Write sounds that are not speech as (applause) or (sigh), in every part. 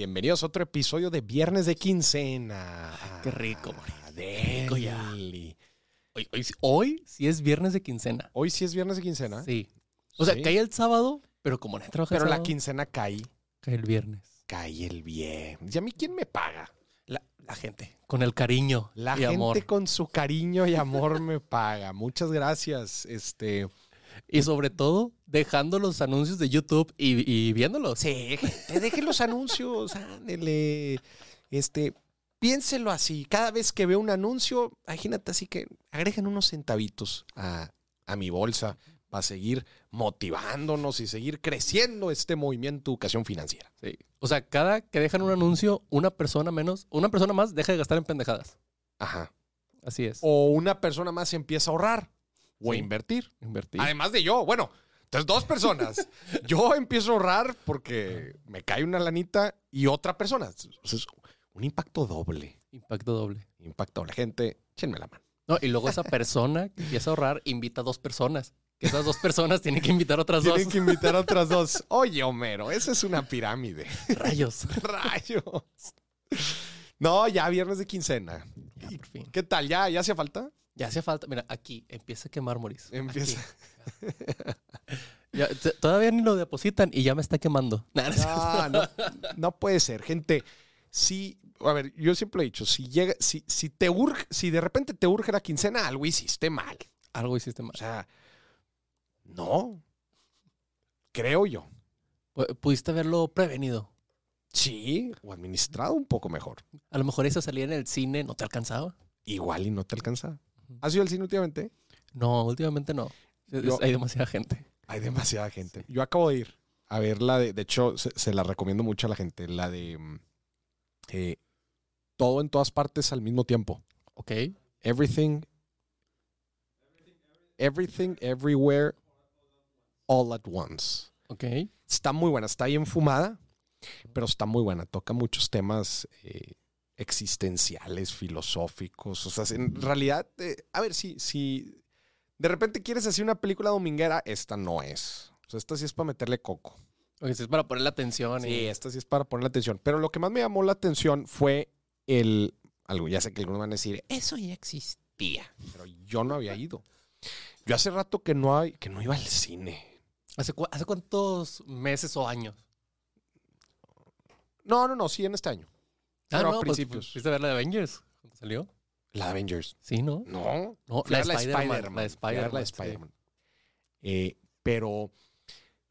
Bienvenidos a otro episodio de Viernes de Quincena. Qué rico, Ah, rico ya. deli. Hoy, hoy, hoy sí es viernes de quincena. Hoy sí es Viernes de Quincena. Sí. O sea, Sí. cae el sábado, pero como no trabaja Pero el la quincena cae, cae el viernes. cae el bien. ¿Y a mí quién me paga? La, la gente, con el cariño La y gente amor. con su cariño y amor me paga. Muchas gracias. Este, Y sobre todo, dejando los anuncios de YouTube y, y viéndolos. sí, gente, dejen los anuncios, ándele. Este, piénselo así. Cada vez que veo un anuncio, imagínate así que agregan unos centavitos a, a mi bolsa para seguir motivándonos y seguir creciendo este movimiento de educación financiera. Sí. O sea, cada que dejan un anuncio, una persona menos, una persona más deja de gastar en pendejadas. Ajá. Así es. O una persona más empieza a ahorrar o Sí. invertir. Invertir. Además de yo, bueno, entonces dos personas. (laughs) yo empiezo a ahorrar porque me cae una lanita y otra persona. Entonces, un impacto doble. Impacto doble. Impacto doble. Gente, échenme la mano. No, y luego esa persona que empieza a ahorrar invita a dos personas. Que esas dos personas tienen que invitar a otras Tienen dos. que invitar a (laughs) otras dos. Oye, Homero, esa es una pirámide. Rayos. (laughs) Rayos. No, ya viernes de quincena. Ya, por fin. ¿Qué tal? ¿Ya, ya hacía falta? Ya hace falta. Mira, aquí empieza a quemar, Moris. Empieza. (laughs) Ya, todavía ni lo depositan y ya me está quemando. (laughs) No cierto. No, no, puede ser, gente. Si, a ver, yo siempre he dicho, si llega, si, si te urge, si de repente te urge la quincena, algo hiciste mal. Algo hiciste mal. O sea, no. Creo yo. Pu- Pudiste haberlo prevenido. Sí, o administrado un poco mejor. A lo mejor esa salida en el cine no te alcanzaba. Igual y no te alcanza. ¿Has ido al cine últimamente? No, últimamente no. Yo- Hay demasiada gente. Hay demasiada gente. Yo acabo de ir a ver la de, de hecho, se, se la recomiendo mucho a la gente, la de mm, eh, todo en todas partes al mismo tiempo. Ok. Everything, everything, everywhere, all at once. Ok. Está muy buena, está bien fumada, pero está muy buena. Toca muchos temas eh, existenciales, filosóficos. O sea, en realidad, eh, a ver, si, si de repente quieres hacer una película dominguera, esta no es. O sea, esta sí es para meterle coco. Si es para poner la atención. Sí, y... esta sí es para ponerle atención. Pero lo que más me llamó la atención fue el. Algo, ya sé que algunos van a decir, eso ya existía. Pero yo no había ido. Yo hace rato que no, hay, que no iba al cine. ¿Hace, cu- hace cuántos meses o años? No, no, no, sí, en este año. Pero a pues, principios. ¿Fuiste a ver la de Avengers? ¿Cuándo salió? La de Avengers. Sí, ¿no? No, No, la ver Spider-Man, la la Spider-Man. Spider-Man. Eh, pero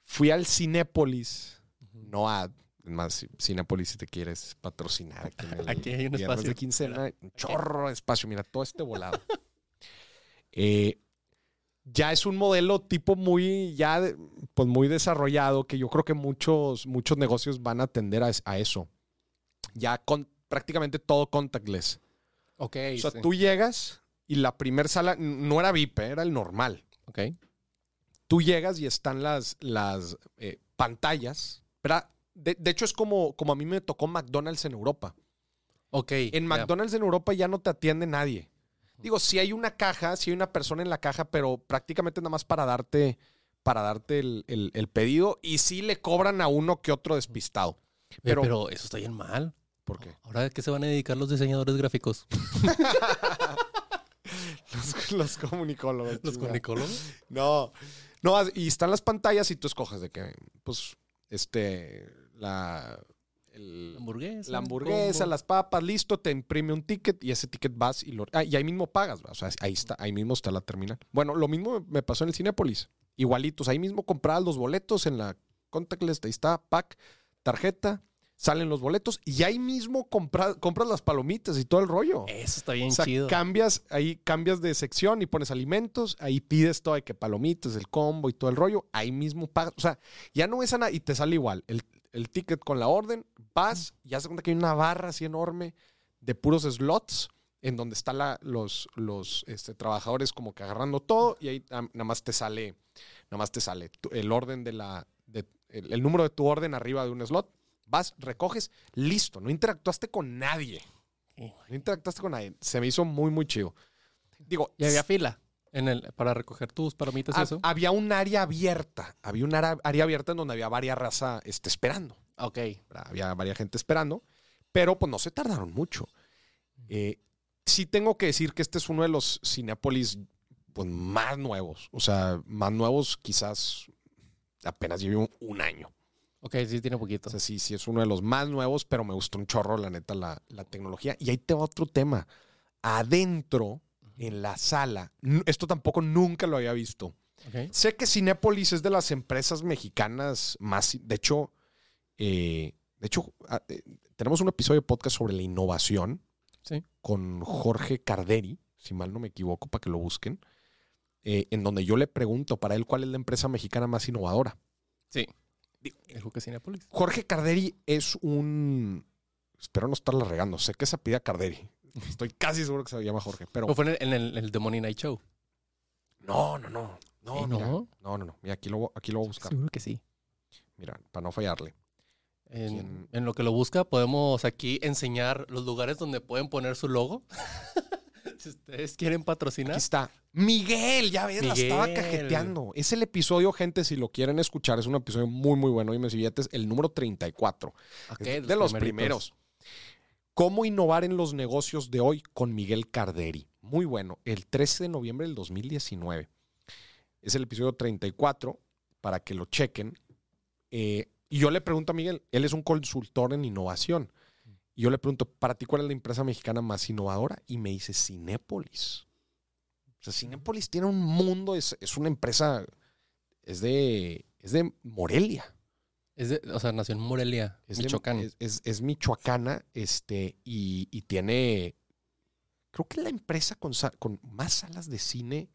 fui al Cinépolis, no a. es Más, Cinépolis, si te quieres patrocinar aquí en el (laughs) Aquí hay un espacio. de quincena, un chorro de espacio. Mira, todo este volado. (laughs) Eh, ya es un modelo tipo muy, ya, pues muy desarrollado que yo creo que muchos, muchos negocios van a es- a eso. Ya con prácticamente todo contactless. Ok. O sea, sí. tú llegas y la primer sala no era VIP, eh, era el normal. Ok. Tú llegas y están las, las eh, pantallas. Pero, de, de hecho, es como, como a mí me tocó McDonald's en Europa. Ok. En. McDonald's en Europa ya no te atiende nadie. Digo, si hay una caja, si hay una persona en la caja, pero prácticamente nada más para darte, para darte el, el- el pedido. Y sí le cobran a uno que otro despistado. Pero, eso está bien mal. ¿Por qué? Ahora, ¿a qué se van a dedicar los diseñadores gráficos? (laughs) Los, los comunicólogos. ¿Los comunicólogos? No, no, y están las pantallas y tú escoges de que, pues, este, la, el- Hamburguesa. la hamburguesa, las papas, listo, te imprime un ticket y ese ticket vas y lo, ah, y ahí mismo pagas, o sea, ahí está, ahí mismo está la terminal. Bueno, lo mismo me pasó en el Cinépolis, igualitos, ahí mismo comprabas los boletos en la contactless, ahí está, pack, tarjeta, salen los boletos y ahí mismo compra- compras las palomitas y todo el rollo. Eso está bien O sea, chido. cambias, ahí cambias de sección y pones alimentos, ahí pides todo, de que palomitas, el combo y todo el rollo, ahí mismo pagas. O sea, ya no es nada y te sale igual. El, el ticket con la orden, vas, ya se cuenta que hay una barra así enorme de puros slots en donde están la- los, los este, trabajadores como que agarrando todo y ahí ah, nada más te sale, nada más te sale el orden de la, de- el, el número de tu orden arriba de un slot. Vas, recoges, listo, no interactuaste con nadie. Sí. No interactuaste con nadie. Se me hizo muy, muy chido. Digo, Y había fila en el, para recoger tus palomitas y eso. había un área abierta. Había un área, área abierta en donde había varias raza este, esperando. Ok. Había varias gente esperando, pero pues no se tardaron mucho. Eh, sí tengo que decir que este es uno de los Cinépolis pues, más nuevos. O sea, más nuevos quizás apenas llevo un año. Ok, sí tiene poquito. O sea, sí, sí es uno de los más nuevos, pero me gustó un chorro, la neta, la, la tecnología. Y ahí te va otro tema. Adentro, en la sala, esto tampoco nunca lo había visto. Sé que Cinépolis es de las empresas mexicanas más. De hecho, eh, de hecho, ah, eh, tenemos un episodio de podcast sobre la innovación Sí. con Jorge Carderi, si mal no me equivoco, para que lo busquen, eh, en donde yo le pregunto para él cuál es la empresa mexicana más innovadora. Sí. Que Cinepolis. Jorge Carderi es un. Espero no estarla regando. Sé que se pide Carderi. Estoy casi seguro que se llama Jorge, pero. ¿O fue en el, en el, el The Money Night Show? No, no, no. No, ¿Eh, mira. no? no, no, no. Mira, aquí lo, aquí lo voy a buscar. Seguro que sí. Mira, para no fallarle. En, en lo que lo busca, podemos aquí enseñar los lugares donde pueden poner su logo. (laughs) si ustedes quieren patrocinar. Aquí está. Miguel, ya ves, la estaba cajeteando. Es el episodio, gente, si lo quieren escuchar, es un episodio muy, muy bueno. Y me billetes, el número 34. Ok, Es de los primeros. ¿Cómo innovar en los negocios de hoy con Miguel Carderi? Muy bueno. El 13 de noviembre del 2019. Es el episodio 34 para que lo chequen. Eh, y yo le pregunto a Miguel, él es un consultor en innovación. Y yo le pregunto, ¿para ti cuál es la empresa mexicana más innovadora? Y me dice Cinépolis. O sea, Cinépolis tiene un mundo, es, es una empresa, es de, es de Morelia. Es de- o sea, nació en Morelia, Es de- Michoacán. es, es- es michoacana, este, y, y tiene, creo que es la empresa con, con más salas de cine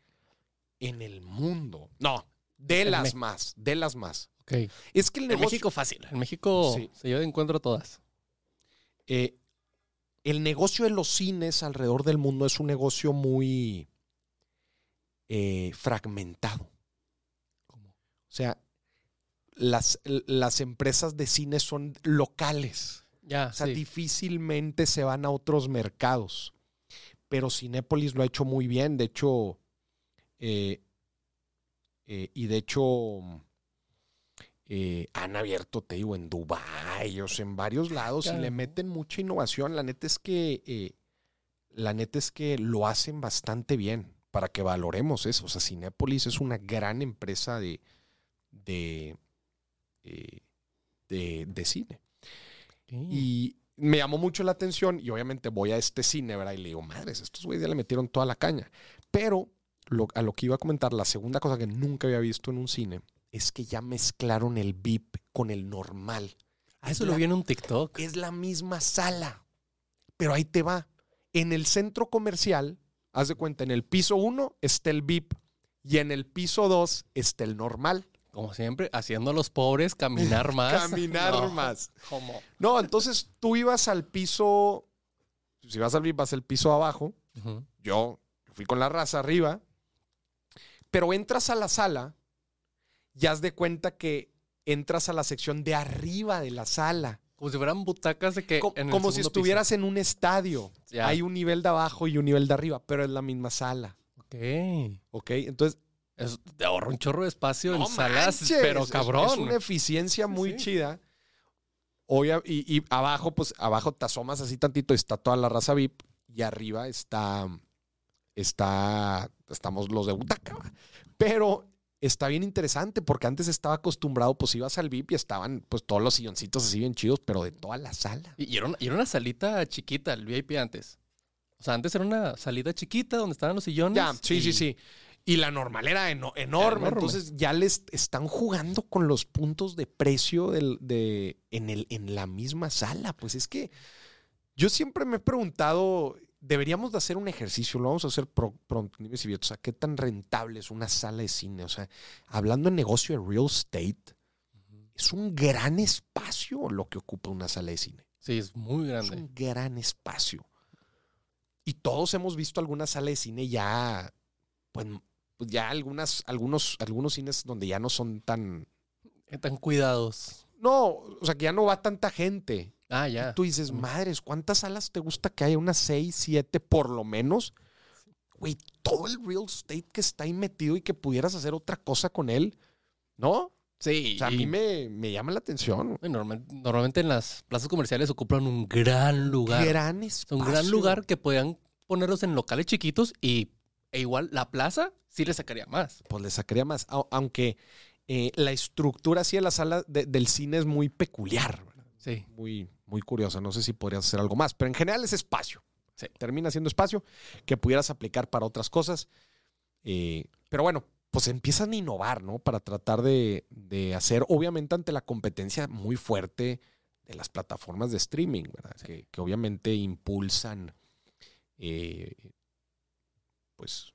en el mundo. No, de En las Me- más, de las más. Ok. Es que el En negocio, México fácil. En México Sí. se yo encuentro todas. Eh, el negocio de los cines alrededor del mundo es un negocio muy eh, fragmentado. O sea, las, las empresas de cine son locales. Ya, O sea, sí. difícilmente se van a otros mercados. Pero Cinépolis lo ha hecho muy bien. De hecho, eh, eh, y de hecho, eh, han abierto, te digo, en Dubái, o sea, en varios lados, y le meten mucha innovación. La neta es que, eh, la neta es que lo hacen bastante bien para que valoremos eso. O sea, Cinépolis es una gran empresa de, de, eh, de, de cine. Y me llamó mucho la atención y obviamente voy a este cine, ¿verdad? Y le digo, madres, estos güeyes ya le metieron toda la caña. Pero lo- a lo que iba a comentar, la segunda cosa que nunca había visto en un cine es que ya mezclaron el VIP con el normal. Ah, Es eso lo la- vi en un TikTok. Es la misma sala. Pero ahí te va. En el centro comercial, haz de cuenta, en el piso 1 está el VIP y en el piso 2 está el normal. Como siempre, haciendo a los pobres caminar (laughs) más. Caminar No, más. ¿Cómo? No, entonces tú ibas al piso, si vas al VIP, vas al piso abajo. Yo fui con la raza arriba, pero entras a la sala y haz de cuenta que entras a la sección de arriba de la sala. Como si fueran butacas de que. Co- en el como si estuvieras en un estadio. piso. Hay un nivel de abajo y un nivel de arriba, pero es la misma sala. Ok. ¿Ok? Entonces, Eso te ahorra un chorro de espacio no en salas, pero es- cabrón. Es, una eficiencia muy sí. chida. Oye, y, y abajo, pues abajo te asomas así tantito, está toda la raza VIP y arriba está, está, estamos los de butaca. Pero está bien interesante porque antes estaba acostumbrado, pues ibas al VIP y estaban pues todos los silloncitos así bien chidos, pero de toda la sala. Y era, una, era una salita chiquita, el VIP antes. O sea, antes era una salida chiquita donde estaban los sillones. Ya, sí, sí, sí. Y la normal era eno- enorme, enorme. Entonces ya les están jugando con los puntos de precio del, de, en, el, en la misma sala. Pues es que yo siempre me he preguntado, deberíamos de hacer un ejercicio, lo vamos a hacer pro- pronto, y o sea, qué tan rentable es una sala de cine. O sea, hablando de negocio de real estate, es un gran espacio lo que ocupa una sala de cine. Sí, es muy Es grande. un gran espacio. Y todos hemos visto alguna sala de cine ya, pues, pues ya algunas, algunos, algunos cines donde ya no son tan. Están cuidados. No, o sea, que ya no va tanta gente. Ah, Y ya. tú dices, madres, ¿cuántas salas te gusta que haya? Unas seis, siete por lo menos. Güey, todo el real estate que está ahí metido y que pudieras hacer otra cosa con él, ¿no? Sí. O sea, a mí me, me llama la atención. normal- normalmente en las plazas comerciales ocupan un gran lugar. Gran Es espacio. un gran lugar que podían ponerlos en locales chiquitos y e igual la plaza sí le sacaría más. Pues le sacaría más. Au- Aunque eh, la estructura así de la sala de- del cine es muy peculiar. ¿verdad? Sí. Muy, muy curiosa. No sé si podrías hacer algo más. Pero en general es espacio. Sí. Termina siendo espacio que pudieras aplicar para otras cosas. Eh, pero bueno, pues empiezan a innovar, ¿no? Para tratar de, de hacer, obviamente, ante la competencia muy fuerte de las plataformas de streaming, ¿verdad? Que, que obviamente impulsan, eh, pues,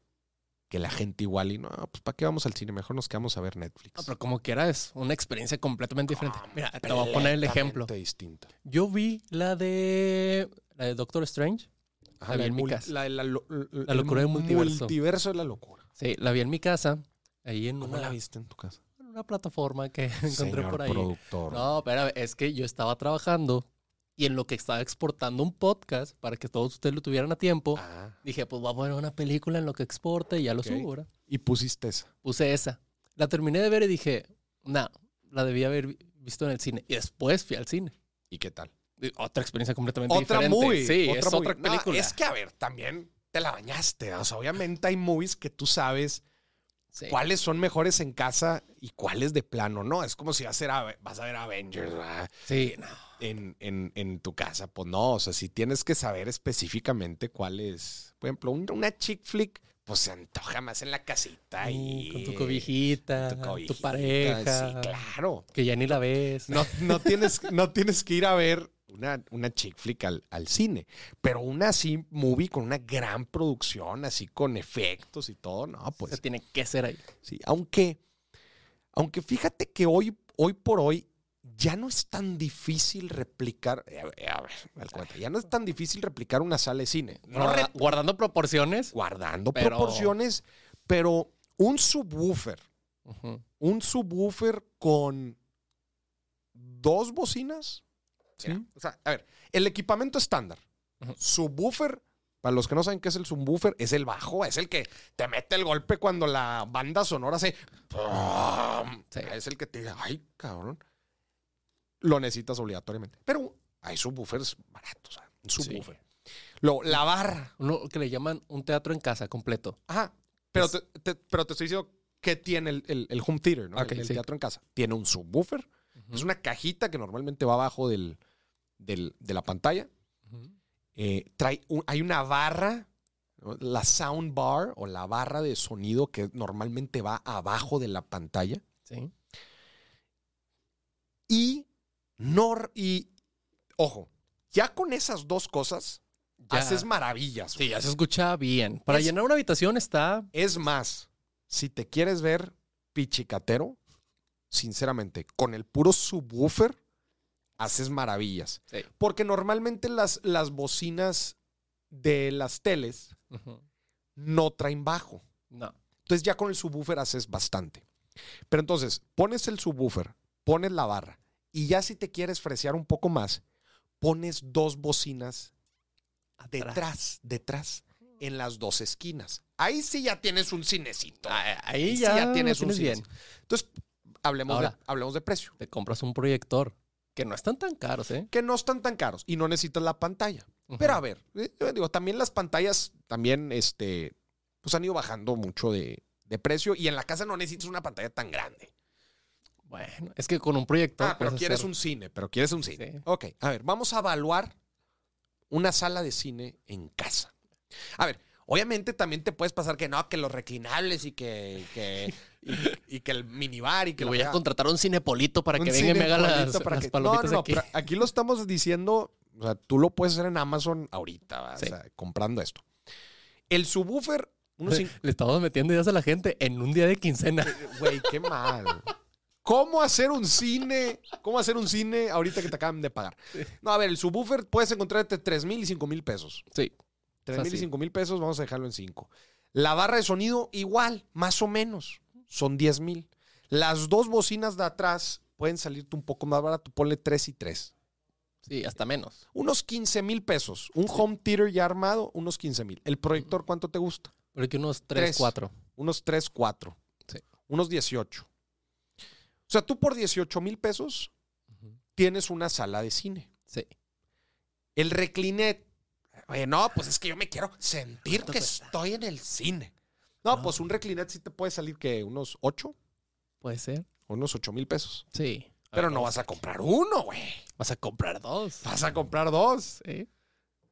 que la gente igual y no, pues, ¿para qué vamos al cine? Mejor nos quedamos a ver Netflix. No, pero como quiera es una experiencia completamente diferente. Mira, te voy a poner el ejemplo. Distinta. Yo vi la de la de Doctor Strange. Ajá, La vi en mi casa. La, la La locura el del multiverso. multiverso de la locura. Sí, la vi en mi casa, ahí en ¿Cómo una, la viste en tu casa? en una plataforma que (laughs) encontré Señor por ahí. productor. No, espera, es que yo estaba trabajando y en lo que estaba exportando un podcast para que todos ustedes lo tuvieran a tiempo, Ah, dije, pues voy a poner una película en lo que exporte y ya lo subo, ¿verdad? y pusiste esa. Puse esa. La terminé de ver y dije, no, la debía haber vi- visto en el cine. Y después fui al cine. ¿Y qué tal? Otra experiencia completamente Otra diferente. movie. Sí, otra es movie. otra No, película. es que, a ver, también te la bañaste. O sea, obviamente hay movies que tú sabes Sí. cuáles son mejores en casa y cuáles de plano, ¿no? Es como si vas a, ver vas a ver Avengers ¿verdad? Sí, no. en, en- en tu casa. Pues no, o sea, si tienes que saber específicamente cuál es. Por ejemplo, un- una chick flick, pues se antoja más en la casita y. Con tu cobijita, tu tu, pareja, Sí, claro. que ya ni la ves. No, no, tienes, no tienes que ir a ver una, una chick flick al, al cine, pero una así movie con una gran producción, así con efectos y todo, no, pues Se tiene que ser ahí. sí. Aunque, aunque fíjate que hoy, hoy por hoy ya no es tan difícil replicar, eh, a ver, a ver, cuenta, ya no es tan difícil replicar una sala de cine. No Guarda- re- guardando proporciones. guardando pero- proporciones, pero un subwoofer, un subwoofer con dos bocinas. Sí. O sea, a ver, el equipamiento estándar. Subwoofer, para los que no saben qué es el subwoofer, es el bajo, es el que te mete el golpe cuando la banda sonora. ¡pum! Sí. Es el que te dice, ay, cabrón. Lo necesitas obligatoriamente. Pero hay subwoofers baratos, un subwoofer. Lo, la barra. Uno que le llaman un teatro en casa completo. Ajá. Pero, Es- te, te- pero te estoy diciendo que tiene el, el- el home theater, ¿no? Ok, el, el teatro en casa. Tiene un subwoofer. Es una cajita que normalmente va abajo del, del- de la pantalla. Eh, trae un- hay una barra, ¿no? la sound bar o la barra de sonido que normalmente va abajo de la pantalla. Sí. Y no, y ojo, ya con esas dos cosas Ya. haces maravillas. Sí, ya se escucha bien. Para Es- llenar una habitación está. Es más, si te quieres ver pichicatero, sinceramente, con el puro subwoofer, haces maravillas. Sí. Porque normalmente las, las bocinas de las teles no traen bajo. No. Entonces ya con el subwoofer haces bastante. Pero entonces, pones el subwoofer, pones la barra, y ya si te quieres fresear un poco más, pones dos bocinas detrás, detrás, en las dos esquinas. Ahí sí ya tienes un cinecito. Ah, Ahí Ahí sí ya, ya tienes un bien. cinecito. Entonces, hablemos, de, hablemos de precio. Te compras un proyector que no están tan caros, ¿eh? Que no están tan caros y no necesitas la pantalla. Pero a ver, eh, yo digo, también las pantallas también, este, pues han ido bajando mucho de, de precio y en la casa no necesitas una pantalla tan grande. Bueno, es que con un proyector. Ah, pero quieres hacer- un cine, pero quieres un cine. Sí. Ok, a ver, vamos a evaluar una sala de cine en casa. A ver, obviamente también te puedes pasar que no, que los reclinables y que, que- (laughs) y, y que el minibar y que voy a contratar un cinepolito para Un que venga y me haga las, cinepolito para las que- palomitas no, no, aquí. pero aquí lo estamos diciendo, o sea, tú lo puedes hacer en Amazon ahorita. Sí. o sea, comprando esto. El subwoofer, unos cin- (laughs) Le estamos metiendo ideas a la gente en un día de quincena. (laughs) Güey, qué mal. ¿Cómo hacer un cine? ¿Cómo hacer un cine ahorita que te acaban de pagar? No, a ver, el subwoofer puedes encontrar entre 3 mil y 5 mil pesos. Sí. 3 mil y Fácil. 5 mil pesos, vamos a dejarlo en 5. La barra de sonido, igual, más o menos. Son 10 mil. Las dos bocinas de atrás pueden salirte un poco más barato. Ponle 3 y 3. Sí, hasta menos. Unos 15 mil pesos. Un home theater ya armado, unos 15 mil. ¿El proyector cuánto te gusta? Pero que unos 3, Tres. 4. Unos 3, 4. Sí. Unos 18. O sea, tú por 18 mil pesos Ujú. tienes una sala de cine. Sí. El reclinet. Oye, no, pues es que yo me quiero sentir ¿Cuánto que estoy en el cine. No, No. pues un reclinet sí te puede salir que unos 8 Puede ser. unos 8 mil pesos. Sí. Pero ver, no vas a comprar uno, güey. Vas a comprar dos. Vas a comprar dos. Sí.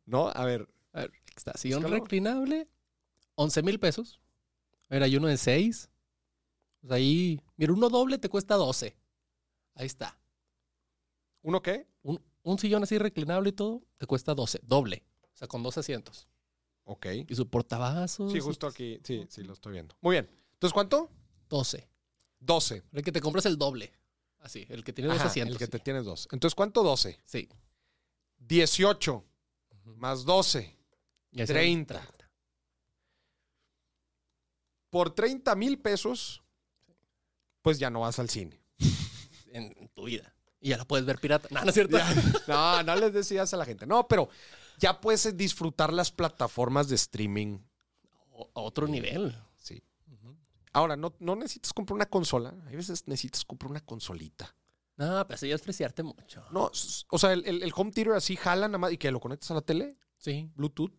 ¿No? A ver, A ver, aquí está. Sillón Búscalo. reclinable, 11 mil pesos. A ver, hay uno de 6. Pues ahí, mira, uno doble te cuesta 12. Ahí está. ¿uno qué? Un, un sillón así reclinable y todo, te cuesta 12. Doble. O sea, con dos asientos. Ok. Y su portavasos. Sí, justo aquí. Sí, sí, lo estoy viendo. Muy bien. Entonces, ¿cuánto? 12. 12. El que te compras el doble. Así, el que tiene dos Ajá, asientos. el que sí. te tienes dos. Entonces, ¿cuánto? 12. Sí. 18 Ujú. más 12. Y así, 30. Por 30 mil pesos, pues ya no vas al cine. (laughs) En tu vida. Y ya la puedes ver pirata. No, no es cierto. No, no les decías a la gente. No, pero ya puedes disfrutar las plataformas de streaming. O- a otro nivel. Sí. Ahora, no, no necesitas comprar una consola. Hay veces necesitas comprar una consolita. No, pero eso ya es preciarte mucho. No, o sea, el, el- el home theater así jala nada más y que lo conectas a la tele, Sí. Bluetooth.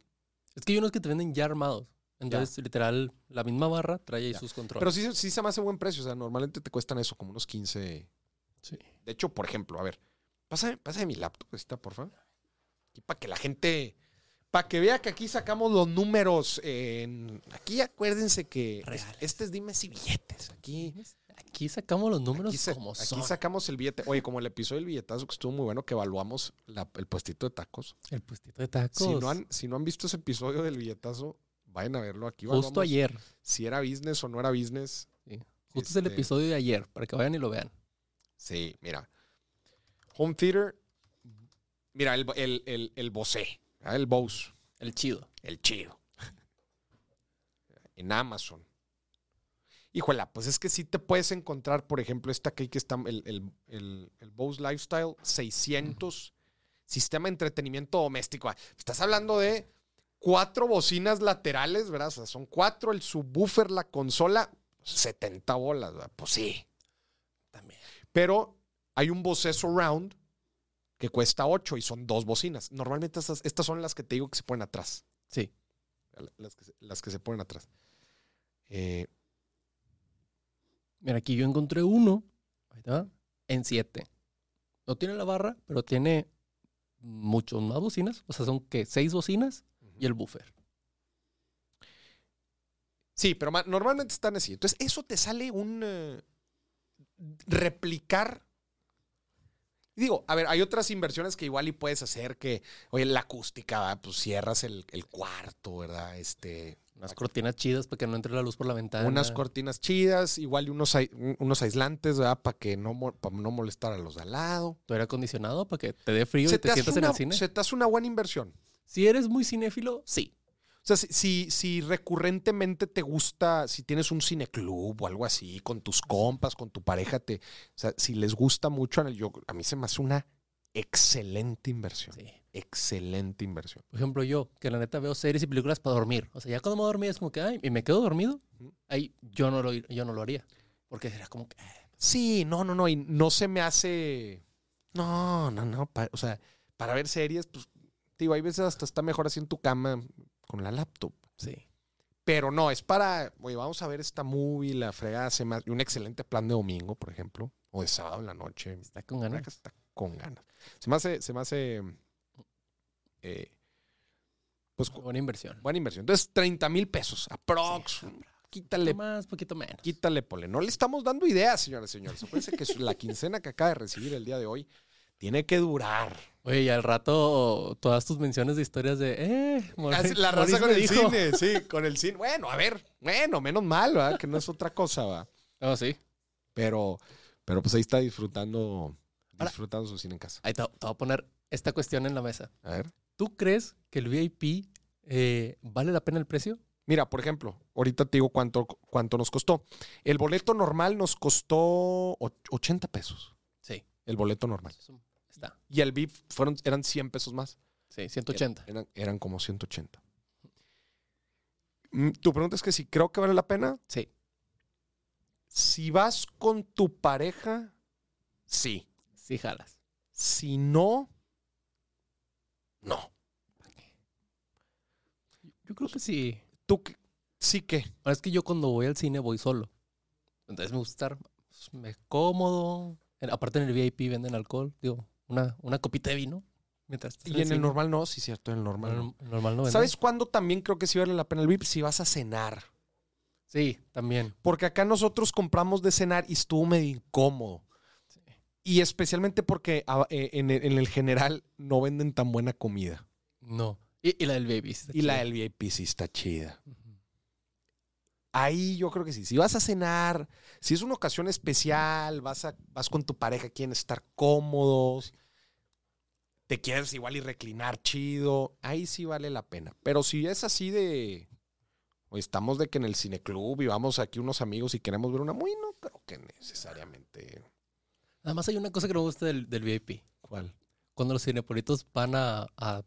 Es que hay unos que te venden ya armados. Entonces, literal, la misma barra trae ahí Ya. sus controles. Pero sí, sí se me hace buen precio. O sea, normalmente te cuestan eso, como unos 15. Sí. De hecho, por ejemplo, a ver, pásame, pásame mi laptop, esta, por favor. Aquí para que la gente, para que vea que aquí sacamos los números. En, aquí acuérdense que es- este es dime si billetes. Aquí, Aquí sacamos los números aquí, como aquí son. sacamos el billete. Oye, como el episodio del billetazo que estuvo muy bueno, que evaluamos la- el puestito de tacos. El puestito de tacos. Si no, han, si no han visto ese episodio del billetazo, vayan a verlo aquí. Justo evaluamos ayer. Si era business o no era business. Justo es el Este- episodio de ayer, para que vayan y lo vean. Sí, mira. Home theater. Mira, el, el, el, el Bose, el Bose, El chido. el chido. En Amazon. Híjola, pues es que sí te puedes encontrar, por ejemplo, esta que que está, el, el, el, el Bose Lifestyle 600, sistema de entretenimiento doméstico. Ah, Estás hablando de cuatro bocinas laterales, ¿verdad? O sea, son cuatro, el subwoofer, la consola, 70 bolas, ¿verdad? Pues sí. También. Pero hay un Bose Surround que cuesta 8 y son dos bocinas. Normalmente estas, estas son las que te digo que se ponen atrás. Sí. Las que se, las que se ponen atrás. Eh, Mira, aquí yo encontré uno. Ahí está. En 7. No tiene la barra, pero tiene muchos más bocinas. O sea, son que seis bocinas y el buffer. sí, pero ma- normalmente están así. Entonces, eso te sale un eh, replicar. Digo, a ver, hay otras inversiones que igual y puedes hacer que, oye, la acústica, ¿verdad? pues cierras el, el cuarto, ¿verdad? Este, Unas cortinas chidas para que no entre la luz por la ventana. unas cortinas chidas, igual y unos, unos aislantes, ¿verdad? Para que no, para no molestar a los de al lado. Tu aire acondicionado para que te dé frío y te, sientas en el cine. Se te hace una buena inversión. Si eres muy cinéfilo, sí. O sea, si, si, recurrentemente te gusta, si tienes un cineclub o algo así, con tus compas, con tu pareja, te, o sea, si les gusta mucho, yo, a mí se me hace una excelente inversión. sí. Excelente inversión. Por ejemplo, yo, que la neta veo series y películas para dormir. O sea, ya cuando me dormir es como que, ay, y me quedo dormido. Ahí yo no lo, yo no lo haría. Porque será como que, eh, Sí, no, no, no, y no se me hace, no, no, no, o sea, para ver series, pues, digo, hay veces hasta está mejor así en tu cama con la laptop. sí. Pero no, es para, oye, vamos a ver esta movie, la fregada, se me hace- un excelente plan de domingo, por ejemplo, o de sábado en la noche. Está con ganas. Está con ganas. Se me hace, se me hace, eh, pues, Buena inversión. buena inversión. Entonces, 30 mil pesos, aprox. Quítale, Poquito más, poquito menos. quítale, pole. No le estamos dando ideas, señores y señores. Acuérdense que la quincena que acaba de recibir el día de hoy tiene que durar. Oye, y al rato todas tus menciones de historias de, eh, Maurice- la (laughs) raza Maurice con el dijo. cine, sí, (laughs) con el cine. Bueno, a ver, bueno, menos mal, ¿verdad? Que no es otra cosa, ¿va? Oh, sí. Pero, pero pues ahí está disfrutando, Ahora- disfrutando su cine en casa. Ahí te, te voy a poner esta cuestión en la mesa. A ver. ¿Tú crees que el VIP eh, vale la pena el precio? Mira, por ejemplo, ahorita te digo cuánto, cuánto nos costó. El boleto normal nos costó och- 80 pesos. Sí. El boleto normal. Eso Está. Y el VIP fueron, eran 100 pesos más. Sí, 180. Eran, eran como 180. Mm, Tu pregunta es que si creo que vale la pena. Sí. Si vas con tu pareja, sí. Sí, jalas. Si no, no. Yo creo que sí. ¿Tú qué? sí que? Ahora es que yo cuando voy al cine voy solo. Entonces me gusta estar pues, me cómodo. Aparte en el VIP venden alcohol. Digo, una, una copita de vino. Mientras Y en el normal no, sí, cierto, en el normal no. Normal, normal no. ¿Sabes cuándo también creo que sí vale la pena el VIP? Si vas a cenar. Sí, también. Porque acá nosotros compramos de cenar y estuvo medio incómodo. Sí. Y especialmente porque a- eh, en, el- en el general no venden tan buena comida. No. Y, y la del baby. sí Y la del VIP sí está chida. Ujú. Ahí yo creo que sí. Si vas a cenar, si es una ocasión especial, vas, a, vas con tu pareja, quieren estar cómodos, te quieres igual y reclinar chido, ahí sí vale la pena. Pero si es así de, o estamos de que en el cineclub y vamos aquí unos amigos y queremos ver una muy, no creo que necesariamente. Además hay una cosa que no me gusta del, del VIP. ¿Cuál? Cuando los cinepolitos van a, a-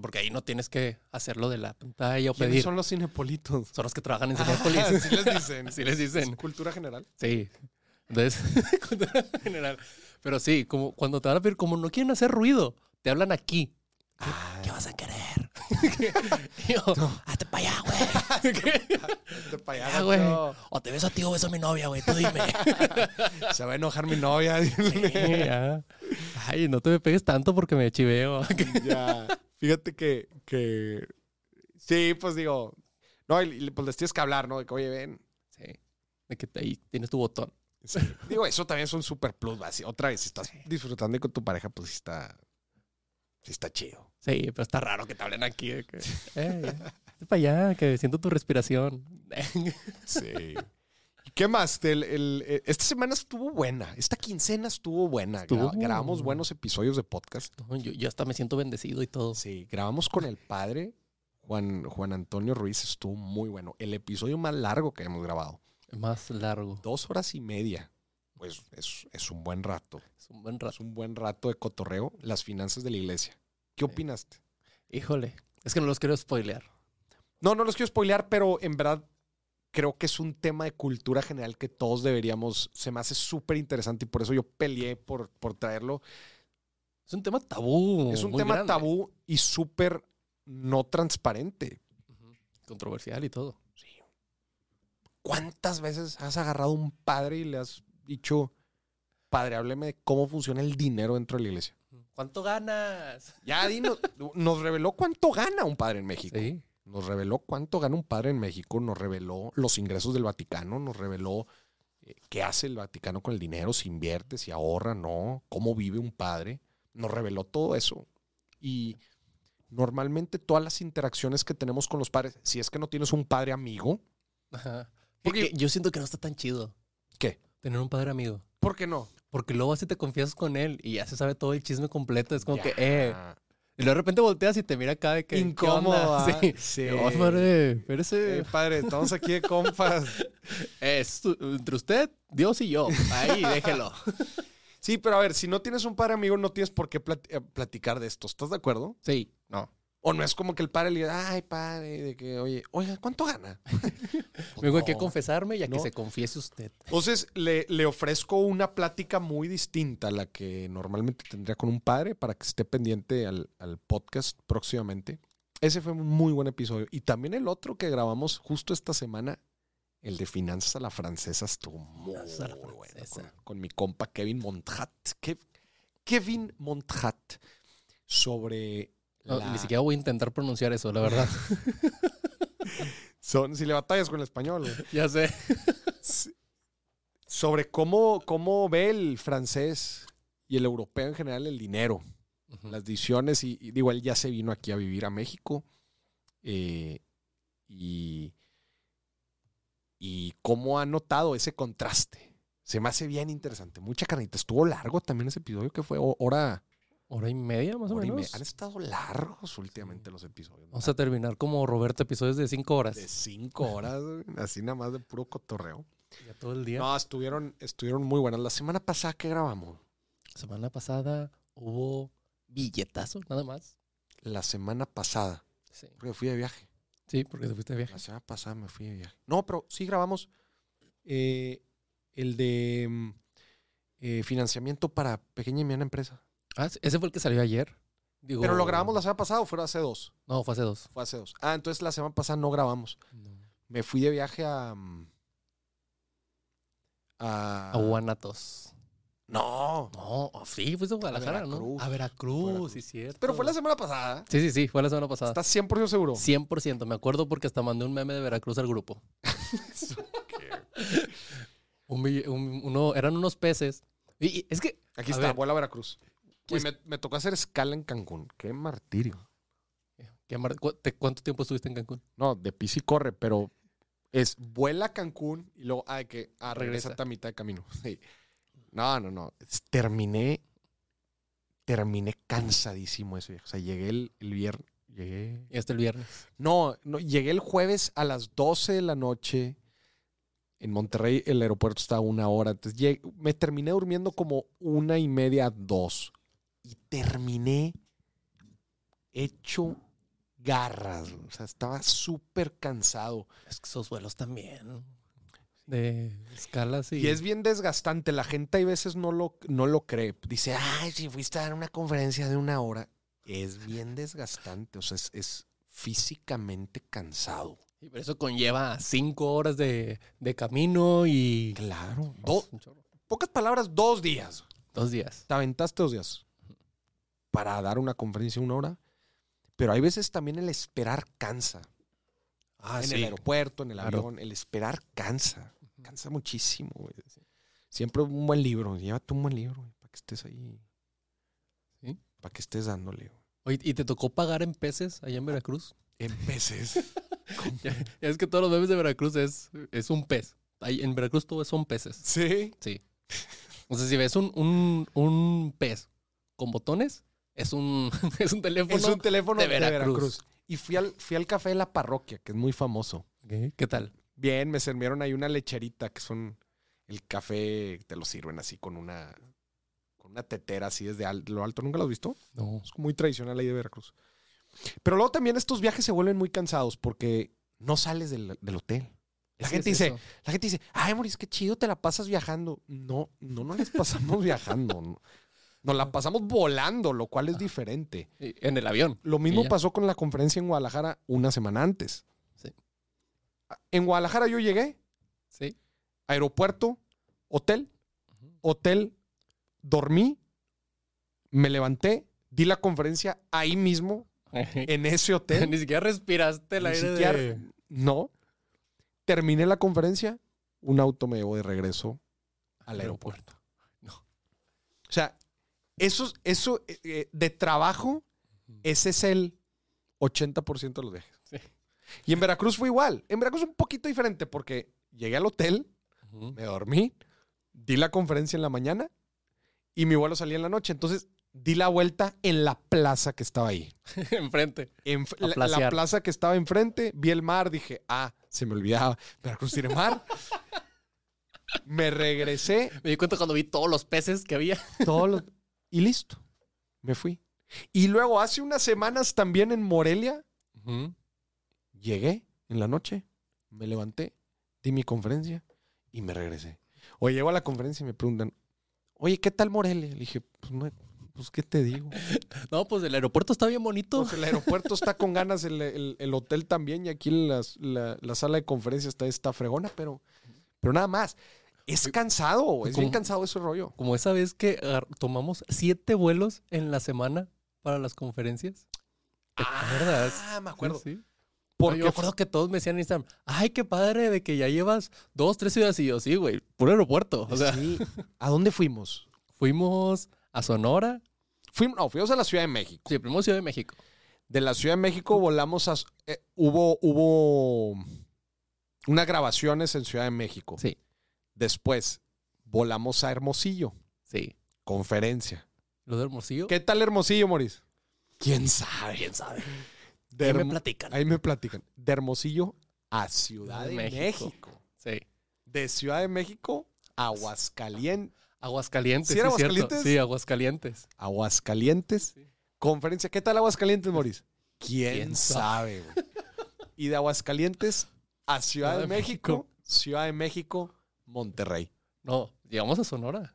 Porque ahí no tienes que hacerlo de la pantalla o ¿Quiénes pedir. son los cinepolitos? Son los que trabajan en Ah, Cinepolis. sí les dicen. (laughs) Sí les dicen. ¿Es cultura general. Sí. Entonces, (laughs) cultura general. Pero sí, como cuando te van a pedir, como no quieren hacer ruido, te hablan aquí. ¿Qué vas a querer? (laughs) Yo, hazte para allá, güey. Vete pa' allá, güey. O te beso a ti o beso a mi novia, güey. Tú dime. Se va a enojar mi novia. Sí, ya. Ay, no te me pegues tanto porque me chiveo. Ya. Fíjate que, que. Sí, pues digo. No, y, y, pues les tienes que hablar, ¿no? De que, oye, ven. Sí. De que ahí tienes tu botón. Sí. Digo, eso también es un super plus. ¿va? Si Otra vez, si estás disfrutando con tu pareja, pues está. Sí está chido. Sí, pero está raro que te hablen aquí. De que, (laughs) eh, para allá, que siento tu respiración. Sí. ¿Y qué más? El- el- eh, esta semana estuvo buena. Esta quincena estuvo buena. Estuvo- grabamos buenos episodios de podcast. No, yo, yo hasta me siento bendecido y todo. Sí, grabamos con el padre, Juan, Juan Antonio Ruiz. Estuvo muy bueno. El episodio más largo que hemos grabado. Más largo. Dos horas y media. Pues es, es un buen rato. Es un buen rato. Es un buen rato de cotorreo. Las finanzas de la iglesia. ¿Qué opinaste? Híjole. Es que no los quiero spoilear. No, no los quiero spoilear, pero en verdad creo que es un tema de cultura general que todos deberíamos. Se me hace súper interesante y por eso yo peleé por, por traerlo. Es un tema tabú. es un tema grande. tabú y súper no transparente. Controversial y todo. Sí. ¿Cuántas veces has agarrado a un padre y le has dicho, padre, hábleme de cómo funciona el dinero dentro de la iglesia? ¿Cuánto ganas? Ya, dinos, nos reveló cuánto gana un padre en México. Sí. Nos reveló cuánto gana un padre en México, nos reveló los ingresos del Vaticano, nos reveló eh, qué hace el Vaticano con el dinero, si invierte, si ahorra, no, cómo vive un padre. Nos reveló todo eso. Y normalmente todas las interacciones que tenemos con los padres, si es que no tienes un padre amigo, Ajá. Porque- yo siento que no está tan chido ¿qué? tener un padre amigo. ¿Por qué no? Porque luego así te confiesas con él y ya se sabe todo el chisme completo. Es como que, eh. Y de repente volteas y te mira acá de que. ¿qué Incómodo. ¿ah? (laughs) Sí. Sí. Oh, madre, Eh, padre, estamos aquí de compas. (laughs) Es entre usted, Dios y yo. Ahí, déjelo. (laughs) Sí, pero a ver, si no tienes un padre amigo, no tienes por qué eh, platicar de esto. ¿Estás de acuerdo? Sí, no. O no es como que el padre le diga, ay, padre, de que, oye, oiga, ¿cuánto gana? (laughs) Vengo a No. confesarme y a No. que se confiese usted. Entonces le, le ofrezco una plática muy distinta a la que normalmente tendría con un padre para que esté pendiente al, al podcast próximamente. Ese fue un muy buen episodio. Y también el otro que grabamos justo esta semana, el de Finanzas a la Francesa, estuvo muy Finanzas a la bueno. Francesa. Con, con mi compa Kevin Monthat. Kev- Kevin Monthat sobre... No, la- Ni siquiera voy a intentar pronunciar eso, la verdad. (laughs) son, si le batallas con el español. güey. (laughs) ya sé. sobre cómo, cómo ve el francés y el europeo en general el dinero, las decisiones. Y, y digo, él ya se vino aquí a vivir a México. eh, y, y cómo ha notado ese contraste. Se me hace bien interesante. Mucha carnita. Estuvo largo también ese episodio que fue ho- hora, Hora y media, más o y menos. media. Han estado largos últimamente los episodios. Vamos a terminar como Roberto, episodios de cinco horas. De cinco horas, así nada más de puro cotorreo. Ya todo el día. No, estuvieron, estuvieron muy buenas. La semana pasada que grabamos. Semana pasada hubo billetazo, nada más. La semana pasada. Sí. Porque fui de viaje. Sí, porque te fuiste de viaje. La semana pasada me fui de viaje. No, pero sí grabamos eh, el de mm, eh, financiamiento para pequeña y mediana empresa. Ah, ese fue el que salió ayer. Digo, Pero lo grabamos la semana pasada o fue hace dos. No, fue hace dos. Fue hace dos. Ah, entonces la semana pasada no grabamos. Me fui de viaje a. mm, A. A Guanatos. No. No, sí, fuiste a Guadalajara, Veracruz. ¿no? A Veracruz, Veracruz. sí, cierto. Pero fue la semana pasada. Sí, sí, sí, fue la semana pasada. ¿Estás 100% seguro? 100%, me acuerdo porque hasta mandé un meme de Veracruz al grupo. (laughs) (laughs) Un un- uno, eran unos peces. Y, y es que, Aquí A está, ver. vuela a Veracruz. ¿Qué Güey, me, me tocó hacer escala en Cancún. Qué martirio. ¿qué mar- cu- te- ¿cuánto tiempo estuviste en Cancún? No, de pis y corre, pero es vuela a Cancún y luego, ah, de que ah, Regresa. a mitad de camino. (laughs) Sí. No, no, no. Terminé, terminé cansadísimo ese viaje. O sea, llegué el, el viernes. Llegué. Hasta el viernes. No, no, llegué el jueves a las 12 de la noche. En Monterrey el aeropuerto está a una hora. Entonces llegué- me terminé durmiendo como una y media, dos. Y terminé hecho garras. O sea, estaba súper cansado. Es que esos vuelos también. De escalas y. Y es bien desgastante. La gente hay veces no lo, no lo cree. Dice, ay, si fuiste a dar una conferencia de una hora. Es bien desgastante. O sea, es, es físicamente cansado. Y por eso conlleva cinco horas de, de camino y. Claro. Dos, pocas palabras, dos días. dos días. Te aventaste dos días para dar una conferencia una hora. Pero hay veces también el esperar cansa. Ah, en el aeropuerto, en el Claro. avión. El esperar cansa. Cansa muchísimo. güey. Siempre un buen libro. Llévate un buen libro güey, para que estés ahí. ¿Sí? Para que estés dándole. güey. Oye, ¿y te tocó pagar en peces allá en Veracruz? En veces. (laughs) Ya, ya es que todos los memes de Veracruz es, es un pez. Ahí, en Veracruz todo son peces. sí. Sí. O sea, si ves un, un, un pez con botones, es un, (laughs) es un teléfono. Es un teléfono de de Veracruz. Y fui al, fui al café de la parroquia, que es muy famoso. ¿Qué? ¿Qué tal? Bien, me sirvieron ahí una lecherita, que son el café, te lo sirven así con una, con una tetera así desde al- lo alto. ¿Nunca lo has visto? No. Es muy tradicional ahí de Veracruz. Pero luego también estos viajes se vuelven muy cansados porque no sales del, del hotel. La gente dice, la gente dice, ay, Moris, qué chido te la pasas viajando. No, no nos las pasamos (laughs) viajando. no. Nos la pasamos volando, lo cual es diferente. En el avión. Lo mismo pasó con la conferencia en Guadalajara una semana antes. Sí. En Guadalajara yo llegué, Sí. aeropuerto, hotel, hotel, dormí, me levanté, di la conferencia ahí mismo, (laughs) en ese hotel. Ni siquiera respiraste el Ni aire siquiera- de... No. Terminé la conferencia, un auto me llevó de regreso al aeropuerto. No. O sea, eso, eso eh, eh, de trabajo, ese es el 80% de los viajes. Sí. Y en Veracruz fue igual. En Veracruz un poquito diferente porque llegué al hotel, me dormí, di la conferencia en la mañana y mi vuelo salía en la noche. Entonces di la vuelta en la plaza que estaba ahí. (laughs) Enfrente. En la, la plaza que estaba enfrente, vi el mar, dije, ah, se me olvidaba, Veracruz tiene mar. (laughs) me regresé, Me di cuenta cuando vi todos los peces que había. todos los- y listo, me fui. Y luego hace unas semanas también en Morelia, llegué en la noche, me levanté, di mi conferencia y me regresé. O llego a la conferencia y me preguntan, oye, ¿qué tal Morelia? Le dije, pues, no, pues ¿qué te digo? (laughs) No, pues el aeropuerto está bien bonito. Pues el aeropuerto está con ganas, el, el- el hotel también, y aquí las- la, la sala de conferencias está, está fregona, pero, pero nada más. Es cansado, es bien ¿Cómo? cansado ese rollo. Como esa vez que tomamos siete vuelos en la semana para las conferencias. ¿Te acuerdas? Ah, me acuerdo. Sí, sí. Porque Yo me acuerdo que todos me decían en Instagram, ay, qué padre de que ya llevas dos, tres ciudades. Y yo, sí, güey, puro aeropuerto. O sea, Sí. ¿A dónde fuimos? (laughs) fuimos a Sonora. Fuimos, no, fuimos a la Ciudad de México. Sí, primero Ciudad de México. De la Ciudad de México volamos a... eh, hubo, hubo unas grabaciones en Ciudad de México. Sí, Después volamos a Hermosillo, sí. conferencia. Lo de Hermosillo. ¿Qué tal Hermosillo, Moris? ¿Quién sabe? ¿Quién sabe? De Ahí me platican. Ahí me platican. De Hermosillo a Ciudad de México. México. Sí. De Ciudad de México a Aguascalientes. Aguascalientes. ¿Sí era cierto. Aguascalientes? Sí, Aguascalientes. Aguascalientes. Sí. Conferencia. ¿Qué tal Aguascalientes, Moris? ¿Quién, ¿Quién sabe? güey? y de Aguascalientes a Ciudad Ciudad de de México, México. Ciudad de México, Monterrey. No, llegamos a Sonora.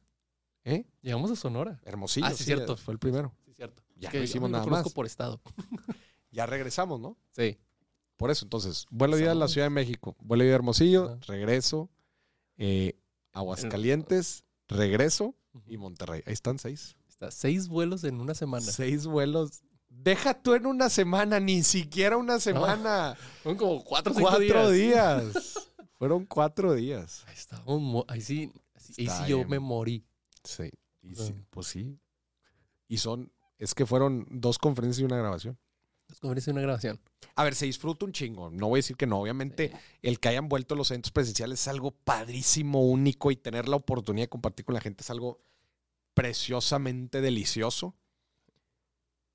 ¿Eh? Llegamos a Sonora. Hermosillo. Ah, sí, cierto. Fue el primero. Sí, cierto. Ya Que no hicimos nada conozco más. por estado. (laughs) Ya regresamos, ¿no? Sí. Por eso, entonces, vuelo de ida a la Ciudad de México, vuelo de ida a Hermosillo, regreso, eh, Aguascalientes, regreso y Monterrey. Ahí están seis. Está seis vuelos en una semana. Seis vuelos. Deja tú en una semana, ni siquiera una semana. (laughs) Son como cuatro cuatro días. días. (laughs) Fueron cuatro días. Ahí mo- Ahí sí, ahí sí Está yo me morí. Sí. Y sí, pues sí. Y son, es que fueron dos conferencias y una grabación. Es como dice una grabación. A ver, se disfruta un chingo. No voy a decir que no. Obviamente, el que hayan vuelto los eventos presenciales es algo padrísimo, único y tener la oportunidad de compartir con la gente es algo preciosamente delicioso.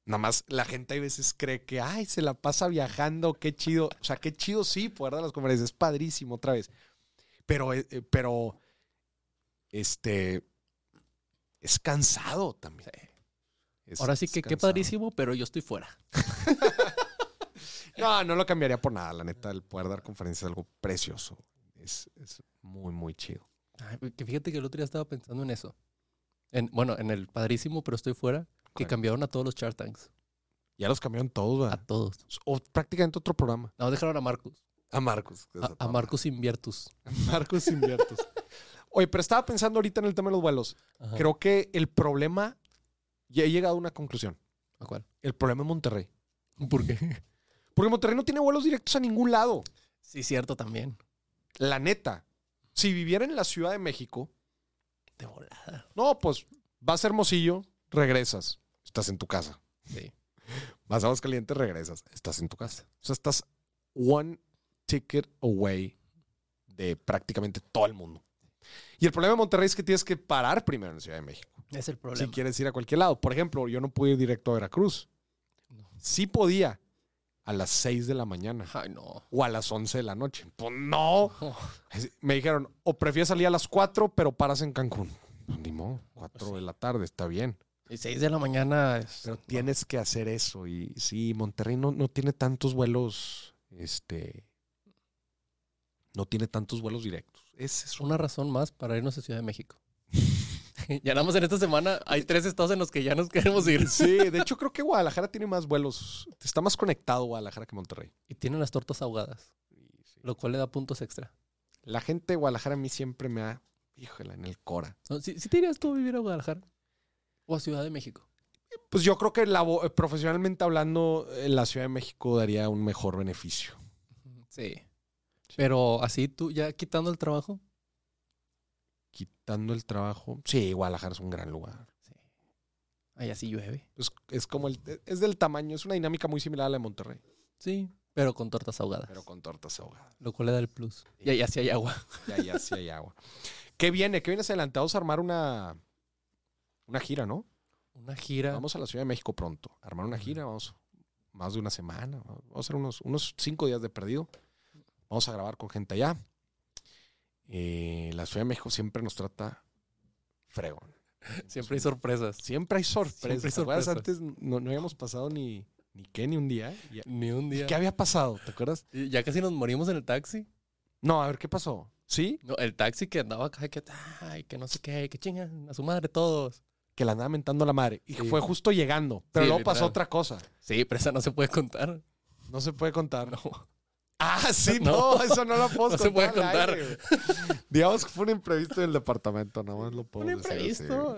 Nada más la gente a veces cree que, ay, se la pasa viajando, qué chido. O sea, qué chido sí poder dar las conferencias. Es padrísimo otra vez. Pero, eh, eh, pero, este, es cansado también. Es- Ahora sí que qué padrísimo, pero yo estoy fuera. (laughs) No, no lo cambiaría por nada. La neta, el poder dar conferencias es algo precioso. Es, es muy, muy chido. Ay, que fíjate que el otro día estaba pensando en eso. En, bueno, en el padrísimo, pero estoy fuera, que cambiaron a todos los Shark Tanks. Ya los cambiaron todos, A ¿verdad? todos. O prácticamente otro programa. No, dejaron a Marcus. A Marcos. A, (laughs) a Marcus Inviertus. Marcos Inviertos. Oye, pero estaba pensando ahorita en el tema de los vuelos. Ajá. Creo que el problema, ya he llegado a una conclusión. ¿A cuál? El problema es Monterrey. ¿Por qué? (laughs) Porque Monterrey no tiene vuelos directos a ningún lado. Sí, cierto también. La neta. Si viviera en la Ciudad de México, De volada. no, pues vas a Hermosillo, regresas. Estás en tu casa. Sí. Vas a Aguascalientes, regresas. Estás en tu casa. O sea, estás one ticket away de prácticamente todo el mundo. Y el problema de Monterrey es que tienes que parar primero en Ciudad de México. Es el Si problema. quieres ir a cualquier lado. Por ejemplo, yo no pude ir directo a Veracruz. No. Sí podía a las 6 de la mañana Ay, no. o a las 11 de la noche. Pues no. Me dijeron, o prefieres salir a las 4, pero paras en Cancún. Pues ni modo, 4 de la tarde, está bien. Y seis de la mañana es... Pero tienes que hacer eso. Y sí, Monterrey no, no tiene tantos vuelos, este, no tiene tantos vuelos directos. Es Es una razón más para irnos a Ciudad de México. (laughs) ya nada más en esta semana hay tres estados en los que ya nos queremos ir. Sí, de hecho creo que Guadalajara tiene más vuelos. Está más conectado Guadalajara que Monterrey. Y tienen las tortas ahogadas, Y sí. lo cual le da puntos extra. La gente de Guadalajara a mí siempre me ha, híjole, en el Cora. No, ¿Sí, sí te irías tú a vivir a Guadalajara? ¿O a Ciudad de México? Pues yo creo que eh, profesionalmente hablando, en la Ciudad de México daría un mejor beneficio. Sí. Pero así tú, ya quitando el trabajo. Quitando el trabajo. Sí, Guadalajara es un gran lugar. Sí. Ahí así llueve. Es, es como el, es del tamaño, es una dinámica muy similar a la de Monterrey, Sí. Pero con tortas ahogadas. pero con tortas ahogadas. Lo cual le da el plus. Y ahí así hay agua. Ya, ya, sí hay agua. ¿Qué viene? ¿Qué vienes adelantados a armar una, una gira, no? Una gira. Vamos a la Ciudad de México pronto. Armar una gira, vamos más de una semana. Vamos a hacer unos, unos cinco días de perdido. Vamos a grabar con gente allá. Eh, la Ciudad de México siempre nos trata fregón. Siempre hay sorpresas. Siempre hay sorpresas. Siempre hay ¿Te acuerdas? sorpresas. Antes no, no habíamos pasado ni, ni qué, ni un día. Ni un día. ¿Qué había pasado? ¿Te acuerdas? Ya casi nos morimos en el taxi. No, a ver, ¿qué pasó? ¿Sí? No, el taxi que andaba acá, que, ay, que no sé qué, que chingan a su madre todos. Que la andaba mentando la madre. Y Sí. fue justo llegando. Pero Sí, luego pasó otra cosa. Sí, pero esa no se puede contar. No se puede contar. No. Ah, sí, (laughs) no, No. eso no lo puedo No se puede al contar. aire. (laughs) Digamos que fue un imprevisto del departamento, nada más lo Un podemos decir así, imprevisto.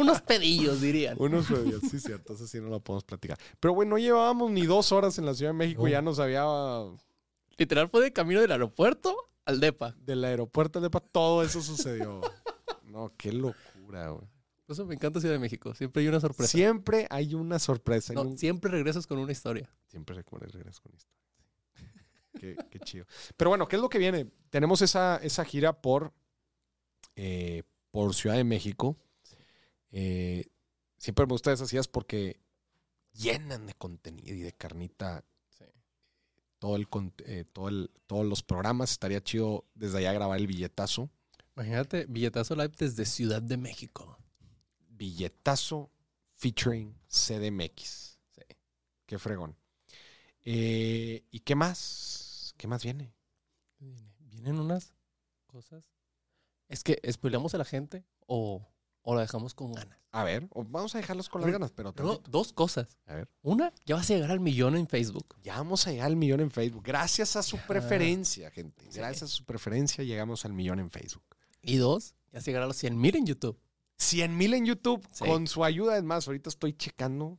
Unos pedillos, dirían. Unos medios, sí, cierto, eso sí no lo podemos platicar. Pero bueno, no llevábamos ni dos horas en la Ciudad de México, No. ya nos había Literal fue de camino del aeropuerto al DEPA. del aeropuerto de Pa- todo eso sucedió. No, qué locura, güey. Por eso me encanta Ciudad de México. Siempre hay una sorpresa. Siempre hay una sorpresa. No, Siempre regresas con una historia. Siempre regreso con esto. (laughs) qué, qué chido. Pero bueno, ¿qué es lo que viene? Tenemos esa, esa gira por, eh, por Ciudad de México. Eh, siempre me gustan esas giras porque llenan de contenido y de carnita Sí. todo el, eh, todo el- todos los programas. Estaría chido desde allá grabar el billetazo. Imagínate, billetazo live desde Ciudad de México. Billetazo featuring CDMX. Sí. Qué fregón. Eh, ¿Y qué más? ¿Qué más viene? Viene- Vienen unas cosas Es que spoileamos a la gente o, o la dejamos con ganas. A ver, o vamos a dejarlos con las ganas, pero tantito. dos cosas. A ver. Una, ya vas a llegar al millón en Facebook. Ya vamos a llegar al millón en Facebook. Gracias a su preferencia, gente. Sí. Gracias a su preferencia llegamos al millón en Facebook. Y dos, ya vas a llegar a los 100 mil en YouTube. 100 mil en YouTube Sí. con su ayuda. Es más, ahorita estoy checando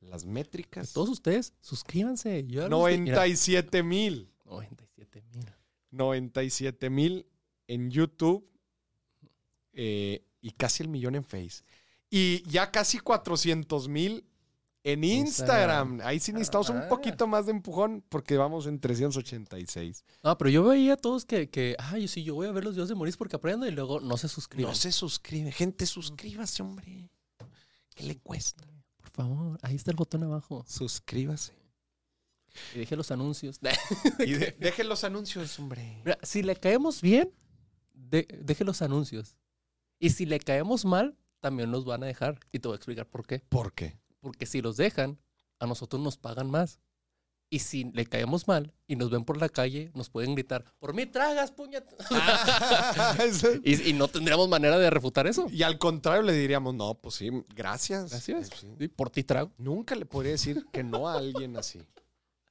las métricas. Todos ustedes, suscríbanse. Yo ya los vi- mira, 97 mil. 97 mil. 97 mil en YouTube eh, y casi el millón en Face. Y ya casi 400 mil en Instagram. Instagram. Ahí sí necesitamos un Ah. poquito más de empujón porque vamos en 386. No, pero yo veía a todos que, que ay, sí, yo voy a ver los videos de Moris porque aprendo y luego no se suscriben. No se suscribe. Gente, suscríbase, hombre. ¿Qué le cuesta? Por favor, ahí está el botón abajo. Suscríbase. Y deje los anuncios. (laughs) Y de- dejen los anuncios, hombre. Mira, si le caemos bien, de- deje los anuncios. Y si le caemos mal, también los van a dejar. Y te voy a explicar por qué. ¿Por qué? Porque si los dejan, a nosotros nos pagan más. Y si le caemos mal y nos ven por la calle, nos pueden gritar, por mí tragas, puñet. (laughs) (laughs) Ese- y, y no tendríamos manera de refutar eso. y al contrario le diríamos, no, pues sí, gracias. Gracias. Sí. Sí, por ti trago. Nunca le podría decir que no a alguien así.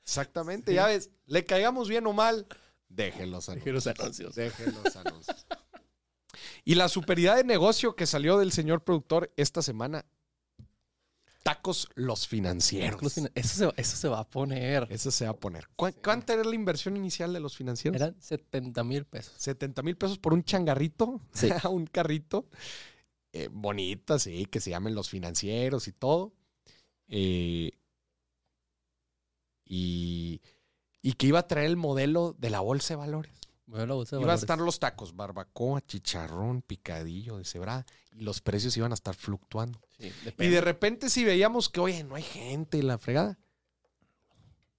Exactamente, ya ves, le caigamos bien o mal, déjenlos Deje los anuncios. Déjenlos anuncios. Y la superidad de negocio que salió del señor productor esta semana, tacos los financieros. Eso se, eso se va a poner. Eso se va a poner. ¿Cuá- ¿Cuánta era la inversión inicial de los financieros? Eran 70 mil pesos. 70 mil pesos por un changarrito, Sí. (laughs) un carrito eh, bonito, así, que se llamen los financieros y todo. Eh, y, y que iba a traer el modelo de la bolsa de valores. Bueno, la bolsa de Iban a estar los tacos, barbacoa, chicharrón, picadillo, de cebrada, y los precios iban a estar fluctuando. Sí, Y de repente si veíamos que, oye, no hay gente en la fregada.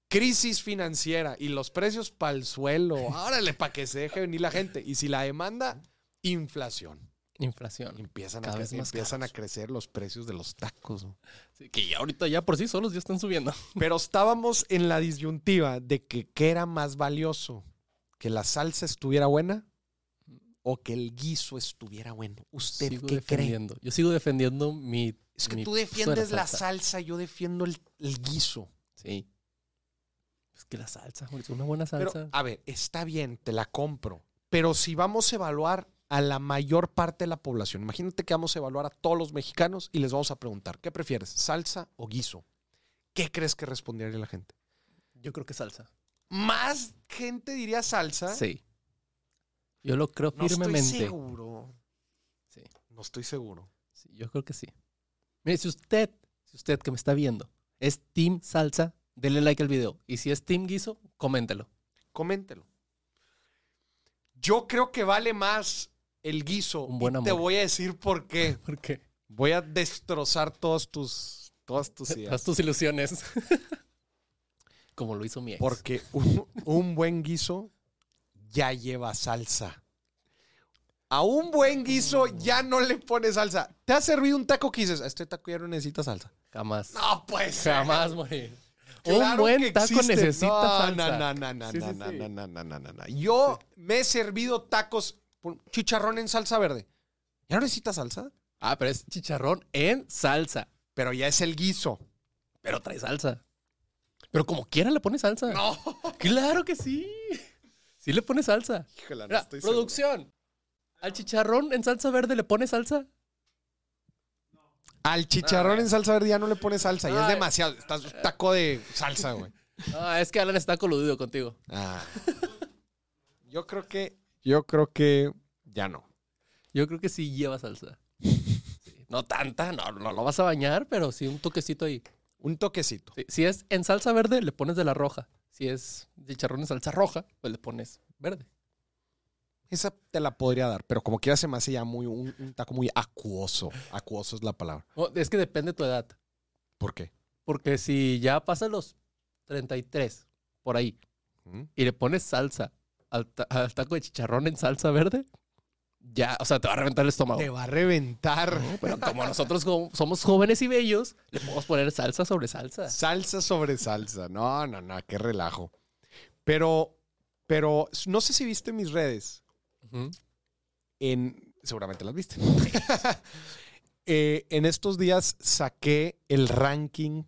Crisis financiera y los precios para el suelo. (laughs) Órale, para que se deje venir la gente. Y si la demanda, inflación. Inflación. Empiezan, a, Cada cre- vez más empiezan a crecer los precios de los tacos. Sí, que ya ahorita ya por sí solos ya están subiendo. (laughs) Pero estábamos en la disyuntiva de que qué era más valioso, que la salsa estuviera buena o que el guiso estuviera bueno. ¿Usted sigo qué cree? Yo sigo defendiendo mi. Es que mi tú de defiendes la salsa. salsa, yo defiendo el, el guiso. Sí. Es que la salsa, es una buena Pero, salsa. a ver, está bien, te la compro. Pero si vamos a evaluar a la mayor parte de la población, imagínate que vamos a evaluar a todos los mexicanos y les vamos a preguntar, ¿qué prefieres, salsa o guiso? ¿Qué crees que respondería la gente? Yo creo que salsa. Más gente diría salsa. Sí. Yo lo creo No firmemente. estoy seguro. Sí. No estoy seguro. Sí, yo creo que sí. Mire, si usted, si usted que me está viendo es Team Salsa, denle like al video. Y si es Team Guiso, coméntelo. Coméntelo. Yo creo que vale más el guiso. Un buen y te amor. voy a decir por qué. (laughs) ¿Por qué? Voy a destrozar todos tus, todas tus (laughs) ideas. Todas tus ilusiones. (laughs) Como lo hizo mi ex. Porque un, un buen guiso ya lleva salsa. A un buen guiso ya no le pones salsa. ¿Te ha servido un taco que dices, "A este taco ya no necesita salsa? Jamás. No, pues. Jamás morir. Claro un buen taco existe. necesita no, salsa. No, no, no, Sí, no, sí, no, sí. no, no, no, no, no, no. Yo me he servido tacos chicharrón en salsa verde. ¿Ya no necesita salsa? Ah, pero es chicharrón en salsa. Pero ya es el guiso. Pero trae salsa. Pero como quiera le pone salsa. No. Claro que sí. Sí le pone salsa. Híjole, no Mira, estoy seguro. producción. ¿Al chicharrón en salsa verde le pone salsa? Al chicharrón en salsa verde ya no le pones salsa. Ya es demasiado. Estás un taco de salsa, güey. (laughs) No, es que Alan está coludido contigo. Ah. (laughs) Yo creo que. Yo creo que. Ya no. Yo creo que sí lleva salsa. Sí. No tanta, no, no lo vas a bañar, pero sí un toquecito ahí. Un toquecito. Sí, Si es en salsa verde, le pones de la roja. Si es chicharrón en salsa roja, pues le pones verde. Esa te la podría dar, pero como quiera se me hace ya muy, un, un taco muy acuoso. Acuoso es la palabra. No, es que depende de tu edad. ¿Por qué? Porque si ya pasas los 33, por ahí, ¿Mm? y le pones salsa al, ta- al taco de chicharrón en salsa verde, ya, o sea, te va a reventar el estómago. Te va a reventar. No, Pero como nosotros jo- somos jóvenes y bellos, le podemos poner salsa sobre salsa. Salsa sobre salsa. No, no, no, qué relajo. Pero, pero no sé si viste mis redes. En, seguramente las viste. (laughs) Eh, en estos días saqué el ranking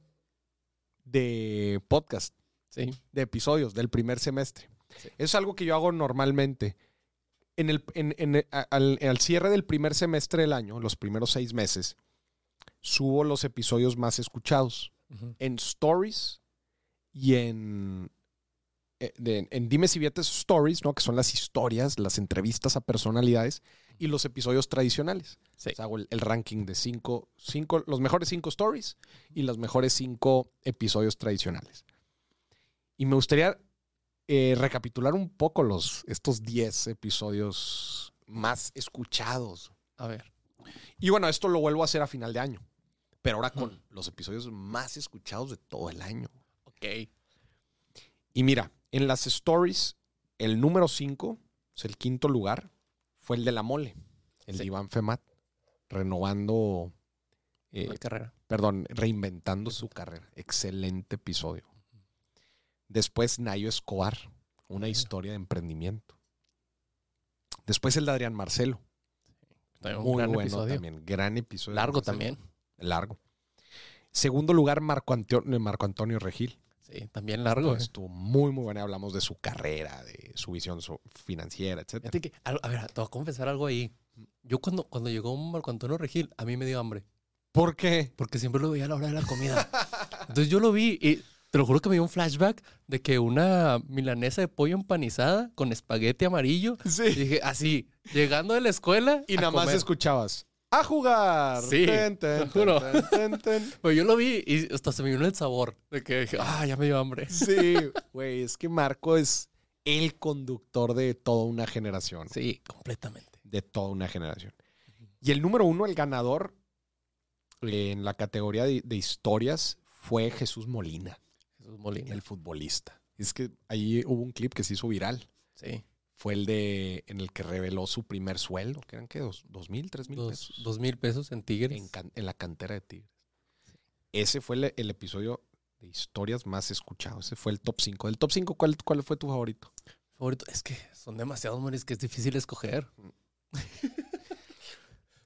de podcast, Sí. de episodios del primer semestre. Sí. Es algo que yo hago normalmente. En el, en- en- al, al cierre del primer semestre del año, los primeros seis meses, subo los episodios más escuchados Ujú. en stories y en, eh, de- en Dime si Vietes Stories, ¿no? que son las historias, las entrevistas a personalidades y los episodios tradicionales. Sí. O sea, hago el, el ranking de cinco, cinco, los mejores cinco stories y los mejores cinco episodios tradicionales. Y me gustaría eh, recapitular un poco los, estos 10 episodios más escuchados. A ver. Y bueno, esto lo vuelvo a hacer a final de año. Pero ahora con los episodios más escuchados de todo el año. Ok. Y mira, en las stories, el número 5, es el quinto lugar, fue el de la mole, el de. Iván Femat, renovando, eh, carrera. perdón, reinventando su carrera. Excelente episodio. Después Nayo Escobar, una historia de emprendimiento. Después el de Adrián Marcelo, También un muy bueno episodio. también, gran episodio. Largo también. Largo. Segundo lugar, Marco Antonio, Marco Antonio Regil. Sí, también largo. eh. Estuvo muy, muy buena. Hablamos de su carrera, de su visión financiera, que, a, a ver, te voy a confesar algo ahí. Yo cuando, cuando llegó Marco Antonio Regil, a mí me dio hambre. ¿Por qué? Porque siempre lo veía a la hora de la comida. (laughs) Entonces yo lo vi y te lo juro que me dio un flashback de que una milanesa de pollo empanizada con espagueti amarillo. Y Sí. dije, así, llegando de la escuela. Y nada más escuchabas. ¡A jugar! Sí, Ten, ten, te juro. ten. Pues (laughs) yo lo vi y hasta se me vino el sabor. De que dije, ah, ya me dio hambre. Sí, güey, es que Marco es el conductor de toda una generación. Sí, completamente. De toda una generación. Y el número uno, el ganador eh, en la categoría de, de historias fue Jesús Molina, Jesús Molina. el futbolista. Es que ahí hubo un clip que se hizo viral. Sí. Fue el de en el que reveló su primer sueldo, que eran qué, dos, dos mil, tres mil Dos, pesos. dos mil pesos en Tigres. en, can- en la cantera de Tigres. Ese fue el, el episodio de historias más escuchado. Ese fue el top 5. Del top 5, ¿cuál, ¿cuál fue tu favorito? Favorito. Es que son demasiados, Moris, que es difícil escoger. (laughs)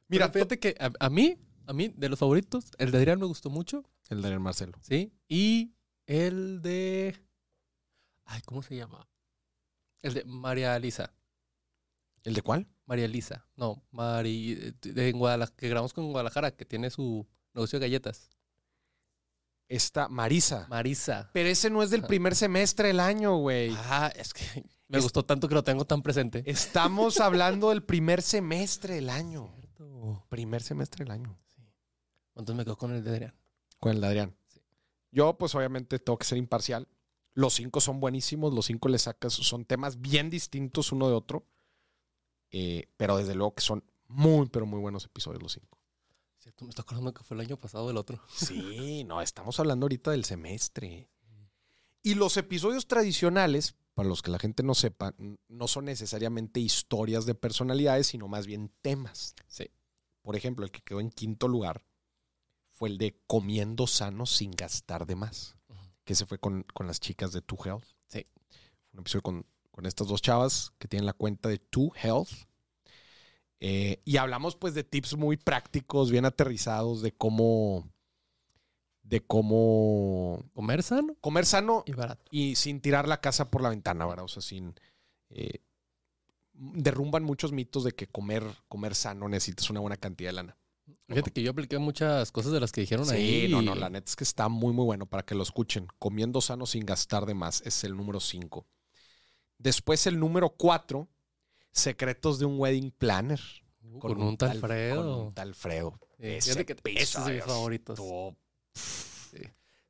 Mira, Mira, fíjate que a, a mí, a mí, de los favoritos, el de Adrián me gustó mucho, el de Marcelo. ¿sí? Y el de... Ay, ¿cómo se llama? El de María Lisa. ¿El de cuál? María Lisa. No, Mari... De en Guadalajara, que grabamos con Guadalajara, que tiene su negocio de galletas. Está Marisa. Marisa. Pero ese no es del primer semestre del año, güey. Ah, es que me Es- gustó tanto que lo tengo tan presente. Estamos (laughs) hablando del primer semestre del año. Cierto. Primer semestre del año. Sí. Entonces me quedo con el de Adrián. Con el de Adrián. Yo, pues obviamente, tengo que ser imparcial. Los cinco son buenísimos. Los cinco le sacas. Son temas bien distintos uno de otro. Eh, pero desde luego que son muy, pero muy buenos episodios los cinco. Cierto, me está acordando que fue el año pasado el otro. (laughs) Sí, no, estamos hablando ahorita del semestre. Y los episodios tradicionales, para los que la gente no sepa, no son necesariamente historias de personalidades, sino más bien temas. Sí. Por ejemplo, el que quedó en quinto lugar fue el de comiendo sano sin gastar de más, que se fue con, con las chicas de Two Health. Sí. Fue un episodio con, con estas dos chavas que tienen la cuenta de Two Health. Eh, y hablamos pues de tips muy prácticos, bien aterrizados, de cómo, de cómo Comer sano comer sano y barato. y sin tirar la casa por la ventana, ¿verdad? O sea, sin... eh, derrumban muchos mitos de que comer, comer sano necesitas una buena cantidad de lana. Fíjate que yo apliqué muchas cosas de las que dijeron Sí, ahí. no, no, la neta es que está muy, muy bueno para que lo escuchen. Comiendo sano sin gastar de más es el número 5. Después el número 4, secretos de un wedding planner. Uh, con, un tal Con Fredo. un tal Fredo. Sí, Ese es de mis favoritos. Estuvo, Sí.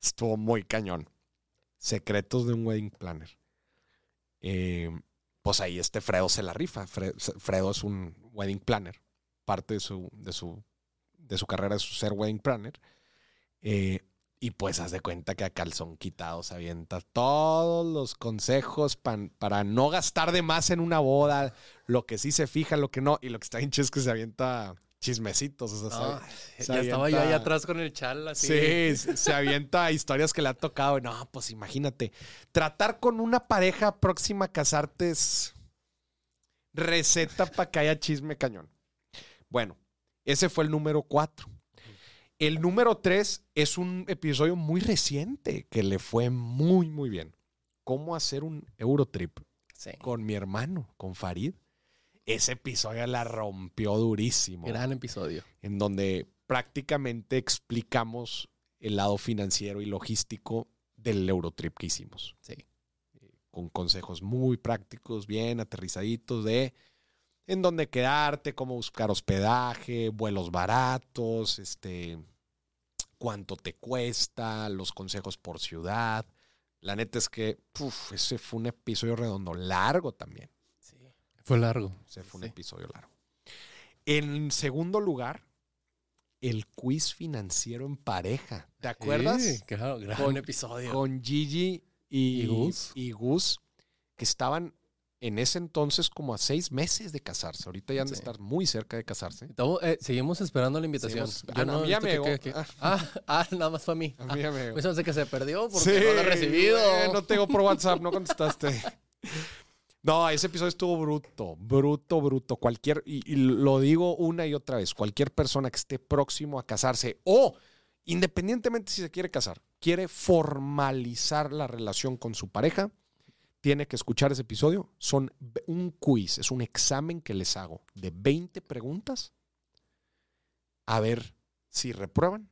estuvo muy cañón. Secretos de un wedding planner. Eh, pues ahí este Fredo se la rifa. Fre- Fredo es un wedding planner. Parte de su, de su, de su carrera es ser wedding planner. Eh, y pues haz de cuenta que a calzón quitado se avienta todos los consejos pan- para no gastar de más en una boda, lo que sí se fija, lo que no. Y lo que está chido es que se avienta chismecitos. O sea, No, se- se ya estaba yo ahí atrás con el chal así. Sí, se- se avienta historias que le ha tocado. No, pues imagínate. Tratar con una pareja próxima a casarte es Receta para que haya chisme cañón. Bueno, ese fue el número 4. El número 3 es un episodio muy reciente que le fue muy, muy bien. ¿Cómo hacer un Eurotrip Sí. con mi hermano, con Farid? Ese episodio la rompió durísimo. Gran episodio. en donde prácticamente explicamos el lado financiero y logístico del Eurotrip que hicimos. Sí. Con consejos muy prácticos, bien aterrizaditos de en dónde quedarte, cómo buscar hospedaje, vuelos baratos, este, cuánto te cuesta, los consejos por ciudad. La neta es que uf, ese fue un episodio redondo, largo también. Sí. Fue largo. Ese fue un episodio largo. En segundo lugar, el quiz financiero en pareja. ¿Te acuerdas? Sí, claro, gran Con- episodio. Con Gigi y, Y Gus. y Gus, que estaban en ese entonces como a seis meses de casarse. Ahorita ya han de Sí. estar muy cerca de casarse. Estamos, eh, seguimos esperando la invitación. Seguimos- Yo Ah, no, no a mí ya he visto me que- llegó. que- que- Ah. Ah, ah, nada más fue a mí. A me- Ah, pues no sé que se perdió porque Sí, no lo he recibido. no tengo por WhatsApp, no contestaste. (laughs) No, ese episodio estuvo bruto, bruto, bruto. Cualquier, y, y lo digo una y otra vez, cualquier persona que esté próximo a casarse o independientemente si se quiere casar, quiere formalizar la relación con su pareja, tiene que escuchar ese episodio. Son un quiz, es un examen que les hago de 20 preguntas a ver si reprueban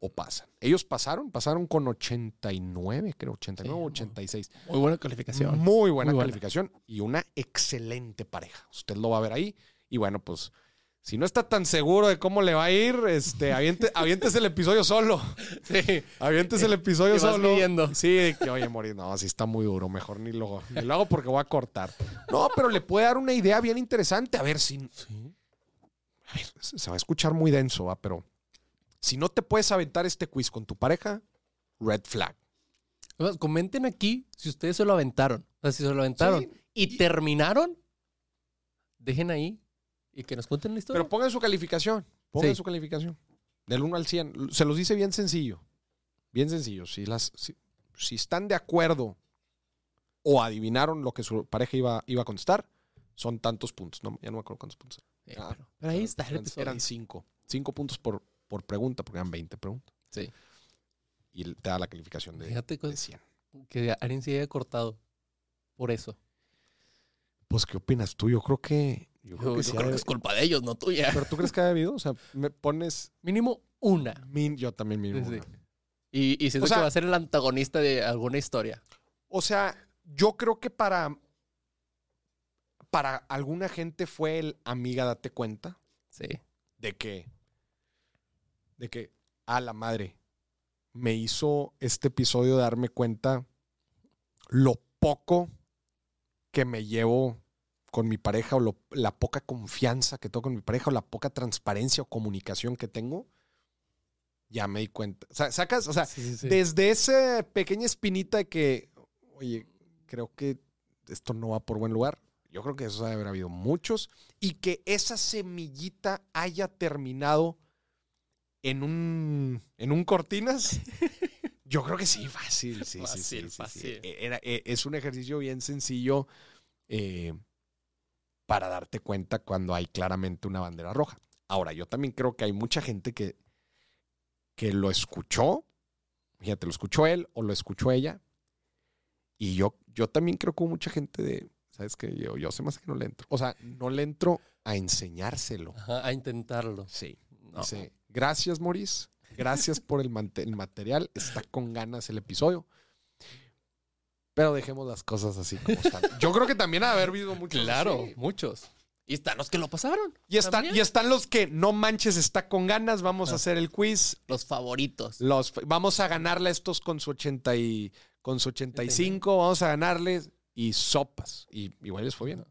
o pasan. Ellos pasaron, pasaron con 89, creo, 89 o Sí, 86. Muy buena calificación. Muy buena Muy buena. calificación y una excelente pareja. Usted lo va a ver ahí. Y bueno, pues, si no está tan seguro de cómo le va a ir, este, aviente, (laughs) aviéntese el episodio solo. Sí. Aviéntese el episodio vas solo. midiendo. Sí, de que, oye, morir, no, si está muy duro, mejor ni lo, ni lo hago porque voy a cortar. No, pero le puede dar una idea bien interesante. A ver si, Sí. a ver, se va a escuchar muy denso, ¿va? pero si no te puedes aventar este quiz con tu pareja, red flag. Además, Comenten aquí si ustedes se lo aventaron. O sea, si se lo aventaron Sí, y, y- terminaron, dejen ahí y que nos cuenten la historia. Pero pongan su calificación. Pongan Sí. su calificación. Del 1 al 100. Se los dice bien sencillo. Bien sencillo. Si, las, si, si están de acuerdo o adivinaron lo que su pareja iba, iba a contestar, son tantos puntos. No, ya no me acuerdo cuántos puntos. Sí, Ah, pero, pero ahí está el Eran, episodio. eran cinco. Cinco puntos por, por pregunta, porque eran 20 preguntas. Sí. Y te da la calificación de, Fíjate de con- 100. que alguien se haya cortado por eso. Pues, ¿qué opinas tú? Yo creo que. Yo creo que yo sí creo ha que de- es culpa de ellos, no tuya. Pero tú crees que ha habido? O sea, me pones. Mínimo una. min- yo también mínimo. Sí, una. Y, y siento O sea- que va a ser el antagonista de alguna historia. O sea, yo creo que para, para alguna gente fue el amiga, date cuenta Sí. de que, de que, a la madre, me hizo este episodio darme cuenta lo poco que me llevo con mi pareja o lo- la poca confianza que tengo con mi pareja o la poca transparencia o comunicación que tengo. Ya me di cuenta. O sea, sacas, o sea, Sí, sí, sí. desde esa pequeña espinita de que, oye, creo que esto no va por buen lugar. Yo creo que eso debe haber habido muchos. Y que esa semillita haya terminado en un, en un cortinas. (laughs) Yo creo que sí, fácil. Sí, Fácil, sí, sí. fácil. E- era- e- es un ejercicio bien sencillo eh, para darte cuenta cuando hay claramente una bandera roja. Ahora, yo también creo que hay mucha gente que, que lo escuchó, fíjate, lo escuchó él o lo escuchó ella. Y yo, yo también creo que hubo mucha gente de, ¿sabes qué? Yo, yo sé más que no le entro. O sea, no le entro a enseñárselo. Ajá, a intentarlo. Sí. No. Gracias, Maurice. Gracias por el, el material. Está con ganas el episodio. Pero dejemos las cosas así como están. (laughs) Yo creo que también ha haber habido muchos. Claro, así. muchos. Y están los que lo pasaron. Y están, También. y están los que no manches, está con ganas. Vamos a Ah. hacer el quiz. Los favoritos. Los, vamos a ganarle a estos con su 80 y, con su 85. Vamos a ganarles y sopas. Y igual les fue bien. O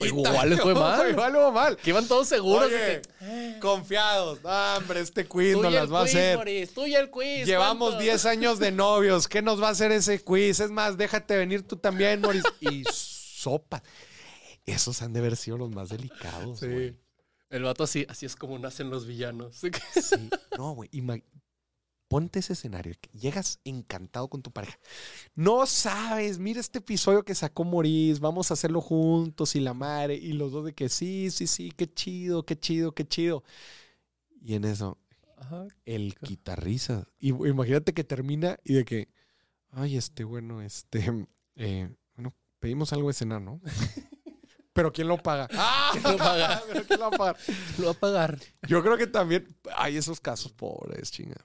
igual les fue (laughs) mal. Igual les fue mal. Que iban todos seguros Oye, que. Confiados. No, hombre, este quiz no las va a hacer. Moris, tuya el quiz. Llevamos ¿cuántos? 10 años de (laughs) novios. ¿Qué nos va a hacer ese quiz? Es más, déjate venir tú también, Moris. Y sopa. Esos han de haber sido los más delicados, güey. Sí. El vato así, así es como nacen los villanos. (laughs) Sí. No, güey. Ponte ese escenario. que Llegas encantado con tu pareja. No sabes, mira este episodio que sacó Moris, vamos a hacerlo juntos y la madre. Y los dos de que sí, sí, sí, qué chido, qué chido, qué chido. Y en eso, Ajá. el guitarriza. Y imagínate que termina y de que, ay, este, bueno, este, eh, bueno, pedimos algo de cenar, ¿no? (laughs) Pero ¿quién lo paga? ¡Ah! (laughs) ¿Quién lo paga? (laughs) ¿Pero quién lo va a pagar? Lo va a pagar. Yo creo que también hay esos casos pobres, chinga.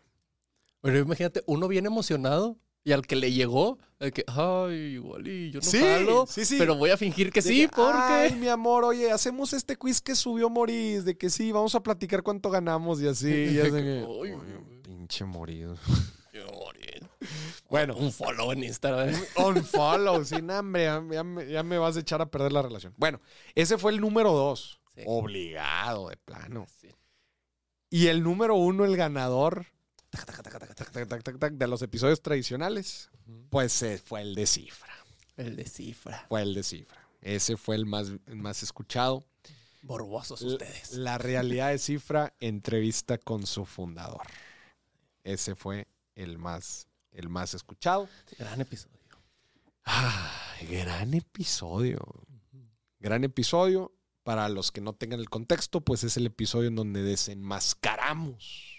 Pero imagínate, uno bien emocionado y al que le llegó, de que, ay, igual y yo no Sí, jalo, sí, sí. pero voy a fingir que De sí, que, porque... Ay, mi amor, oye, hacemos este quiz que subió Moris, de que sí, vamos a platicar cuánto ganamos y así. Y (laughs) es de que, Ay, "Oye, güey. pinche morido. (laughs) Bueno, Un follow en Instagram. (laughs) on follow, sin hambre, ya, ya me, ya me vas a echar a perder la relación. Bueno, ese fue el número dos. Obligado, de plano. Y el número uno, el ganador de los episodios tradicionales, pues fue el de cifra. El de cifra. Fue el de cifra. Ese fue el más, más escuchado. Borbosos ustedes. La, la realidad de cifra, entrevista con su fundador. Ese fue el más, el más escuchado. Gran episodio. Ah, gran episodio. Gran episodio. Para los que no tengan el contexto, pues es el episodio en donde desenmascaramos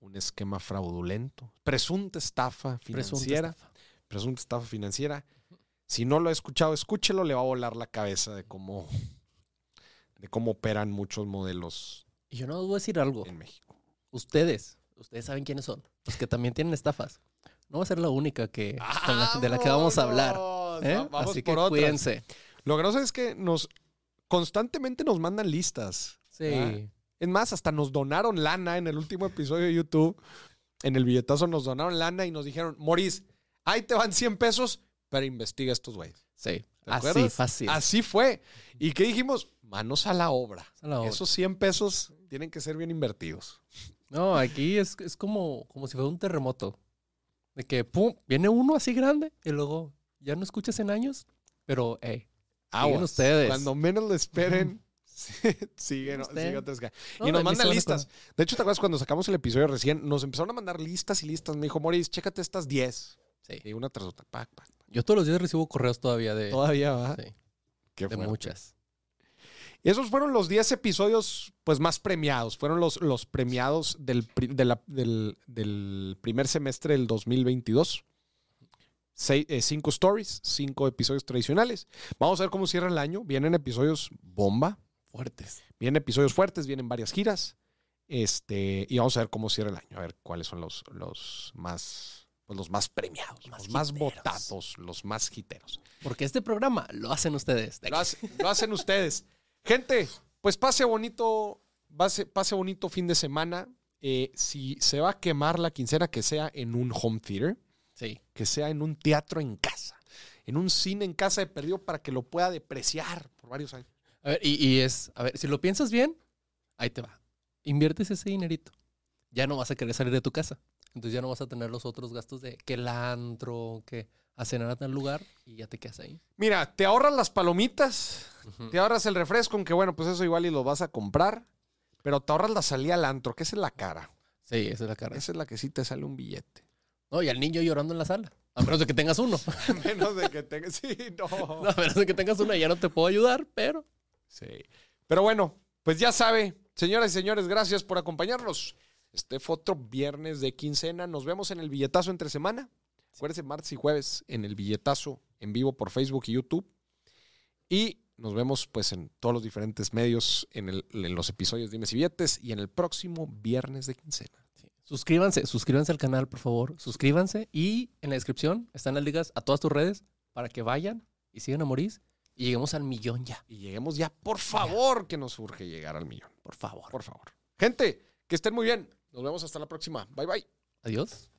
un esquema fraudulento, presunta estafa Presunta financiera, estafa. presunta estafa financiera. Si no lo ha escuchado, escúchelo, le va a volar la cabeza de cómo, de cómo operan muchos modelos Y yo no os voy a decir algo. en México. Ustedes, ustedes saben quiénes son. Los que también tienen estafas. No va a ser la única que, la- de la que vamos a hablar. ¿eh? Vamos Así por que otras. cuídense. Lo grosso es que nos constantemente nos mandan listas. Sí. Es más, hasta nos donaron lana en el último episodio de YouTube. En el billetazo nos donaron lana y nos dijeron, Moris, ahí te van 100 pesos, pero investiga estos güeyes. Sí. ¿Te Así, acuerdas? fácil. Así fue. ¿Y qué dijimos? Manos a la obra. A la obra. Esos 100 pesos tienen que ser bien invertidos. No, aquí es, es como, como si fuera un terremoto. De que, pum, viene uno así grande y luego ya no escuchas en años, pero, hey, Aguas. ustedes. Cuando menos lo esperen, (laughs) (laughs) ca- No, y nos mandan listas. De hecho, ¿te acuerdas cuando sacamos el episodio recién? Nos empezaron a mandar listas y listas. Me dijo, Moris, chécate estas 10. Sí. Y una tras otra. Pac, pac. Yo todos los días recibo correos todavía de, Todavía va. sí, Qué de fuerte. muchas. Esos fueron los 10 episodios pues, más premiados. Fueron los, los premiados del, pri- de la- del, del primer semestre del 2022. Sei- eh, cinco stories, cinco episodios tradicionales. Vamos a ver cómo cierra el año. Vienen episodios bomba, Fuertes. vienen episodios fuertes, vienen varias giras. Este, y vamos a ver cómo cierra el año. A ver cuáles son los, los más pues, los más premiados, los más hiteros. votados, los más hiteros. Porque este programa lo hacen ustedes. Lo, hace- lo hacen ustedes. Gente, pues pase bonito, pase, pase bonito fin de semana. Eh, si se va a quemar la quincena, que sea en un home theater, Sí. que sea en un teatro en casa, en un cine en casa de perdido para que lo pueda depreciar por varios años. A ver, y, y es, a ver, si lo piensas bien, ahí te va. Inviertes ese dinerito. Ya no vas a querer salir de tu casa. Entonces ya no vas a tener los otros gastos de que el antro, que a cenar a tal lugar y ya te quedas ahí. Mira, te ahorras las palomitas, te ahorras el refresco, aunque bueno, pues eso igual y lo vas a comprar, pero te ahorras la salida al antro, que esa es la cara. Sí, esa es la cara. Esa es la que sí te sale un billete. No, y al niño llorando en la sala. A menos de que tengas uno. (laughs) A menos de que tengas... Sí, no. (laughs) No, a menos de que tengas uno, ya no te puedo ayudar, pero Sí. Pero bueno, pues ya sabe, señoras y señores, gracias por acompañarnos. Este fue otro viernes de quincena. Nos vemos en el billetazo entre semana. Acuérdense, martes y jueves en el billetazo en vivo por Facebook y YouTube. Y nos vemos pues en todos los diferentes medios, en, el- en los episodios de Dimes y Billetes y en el próximo viernes de quincena. suscríbanse, suscríbanse al canal, por favor. Suscríbanse y en la descripción están las ligas a todas tus redes para que vayan y sigan a Moris y lleguemos al millón ya, Y lleguemos ya, por favor, que nos urge llegar al millón. por favor. Por favor. Gente, que estén muy bien. Nos vemos hasta la próxima. Bye bye. Adiós.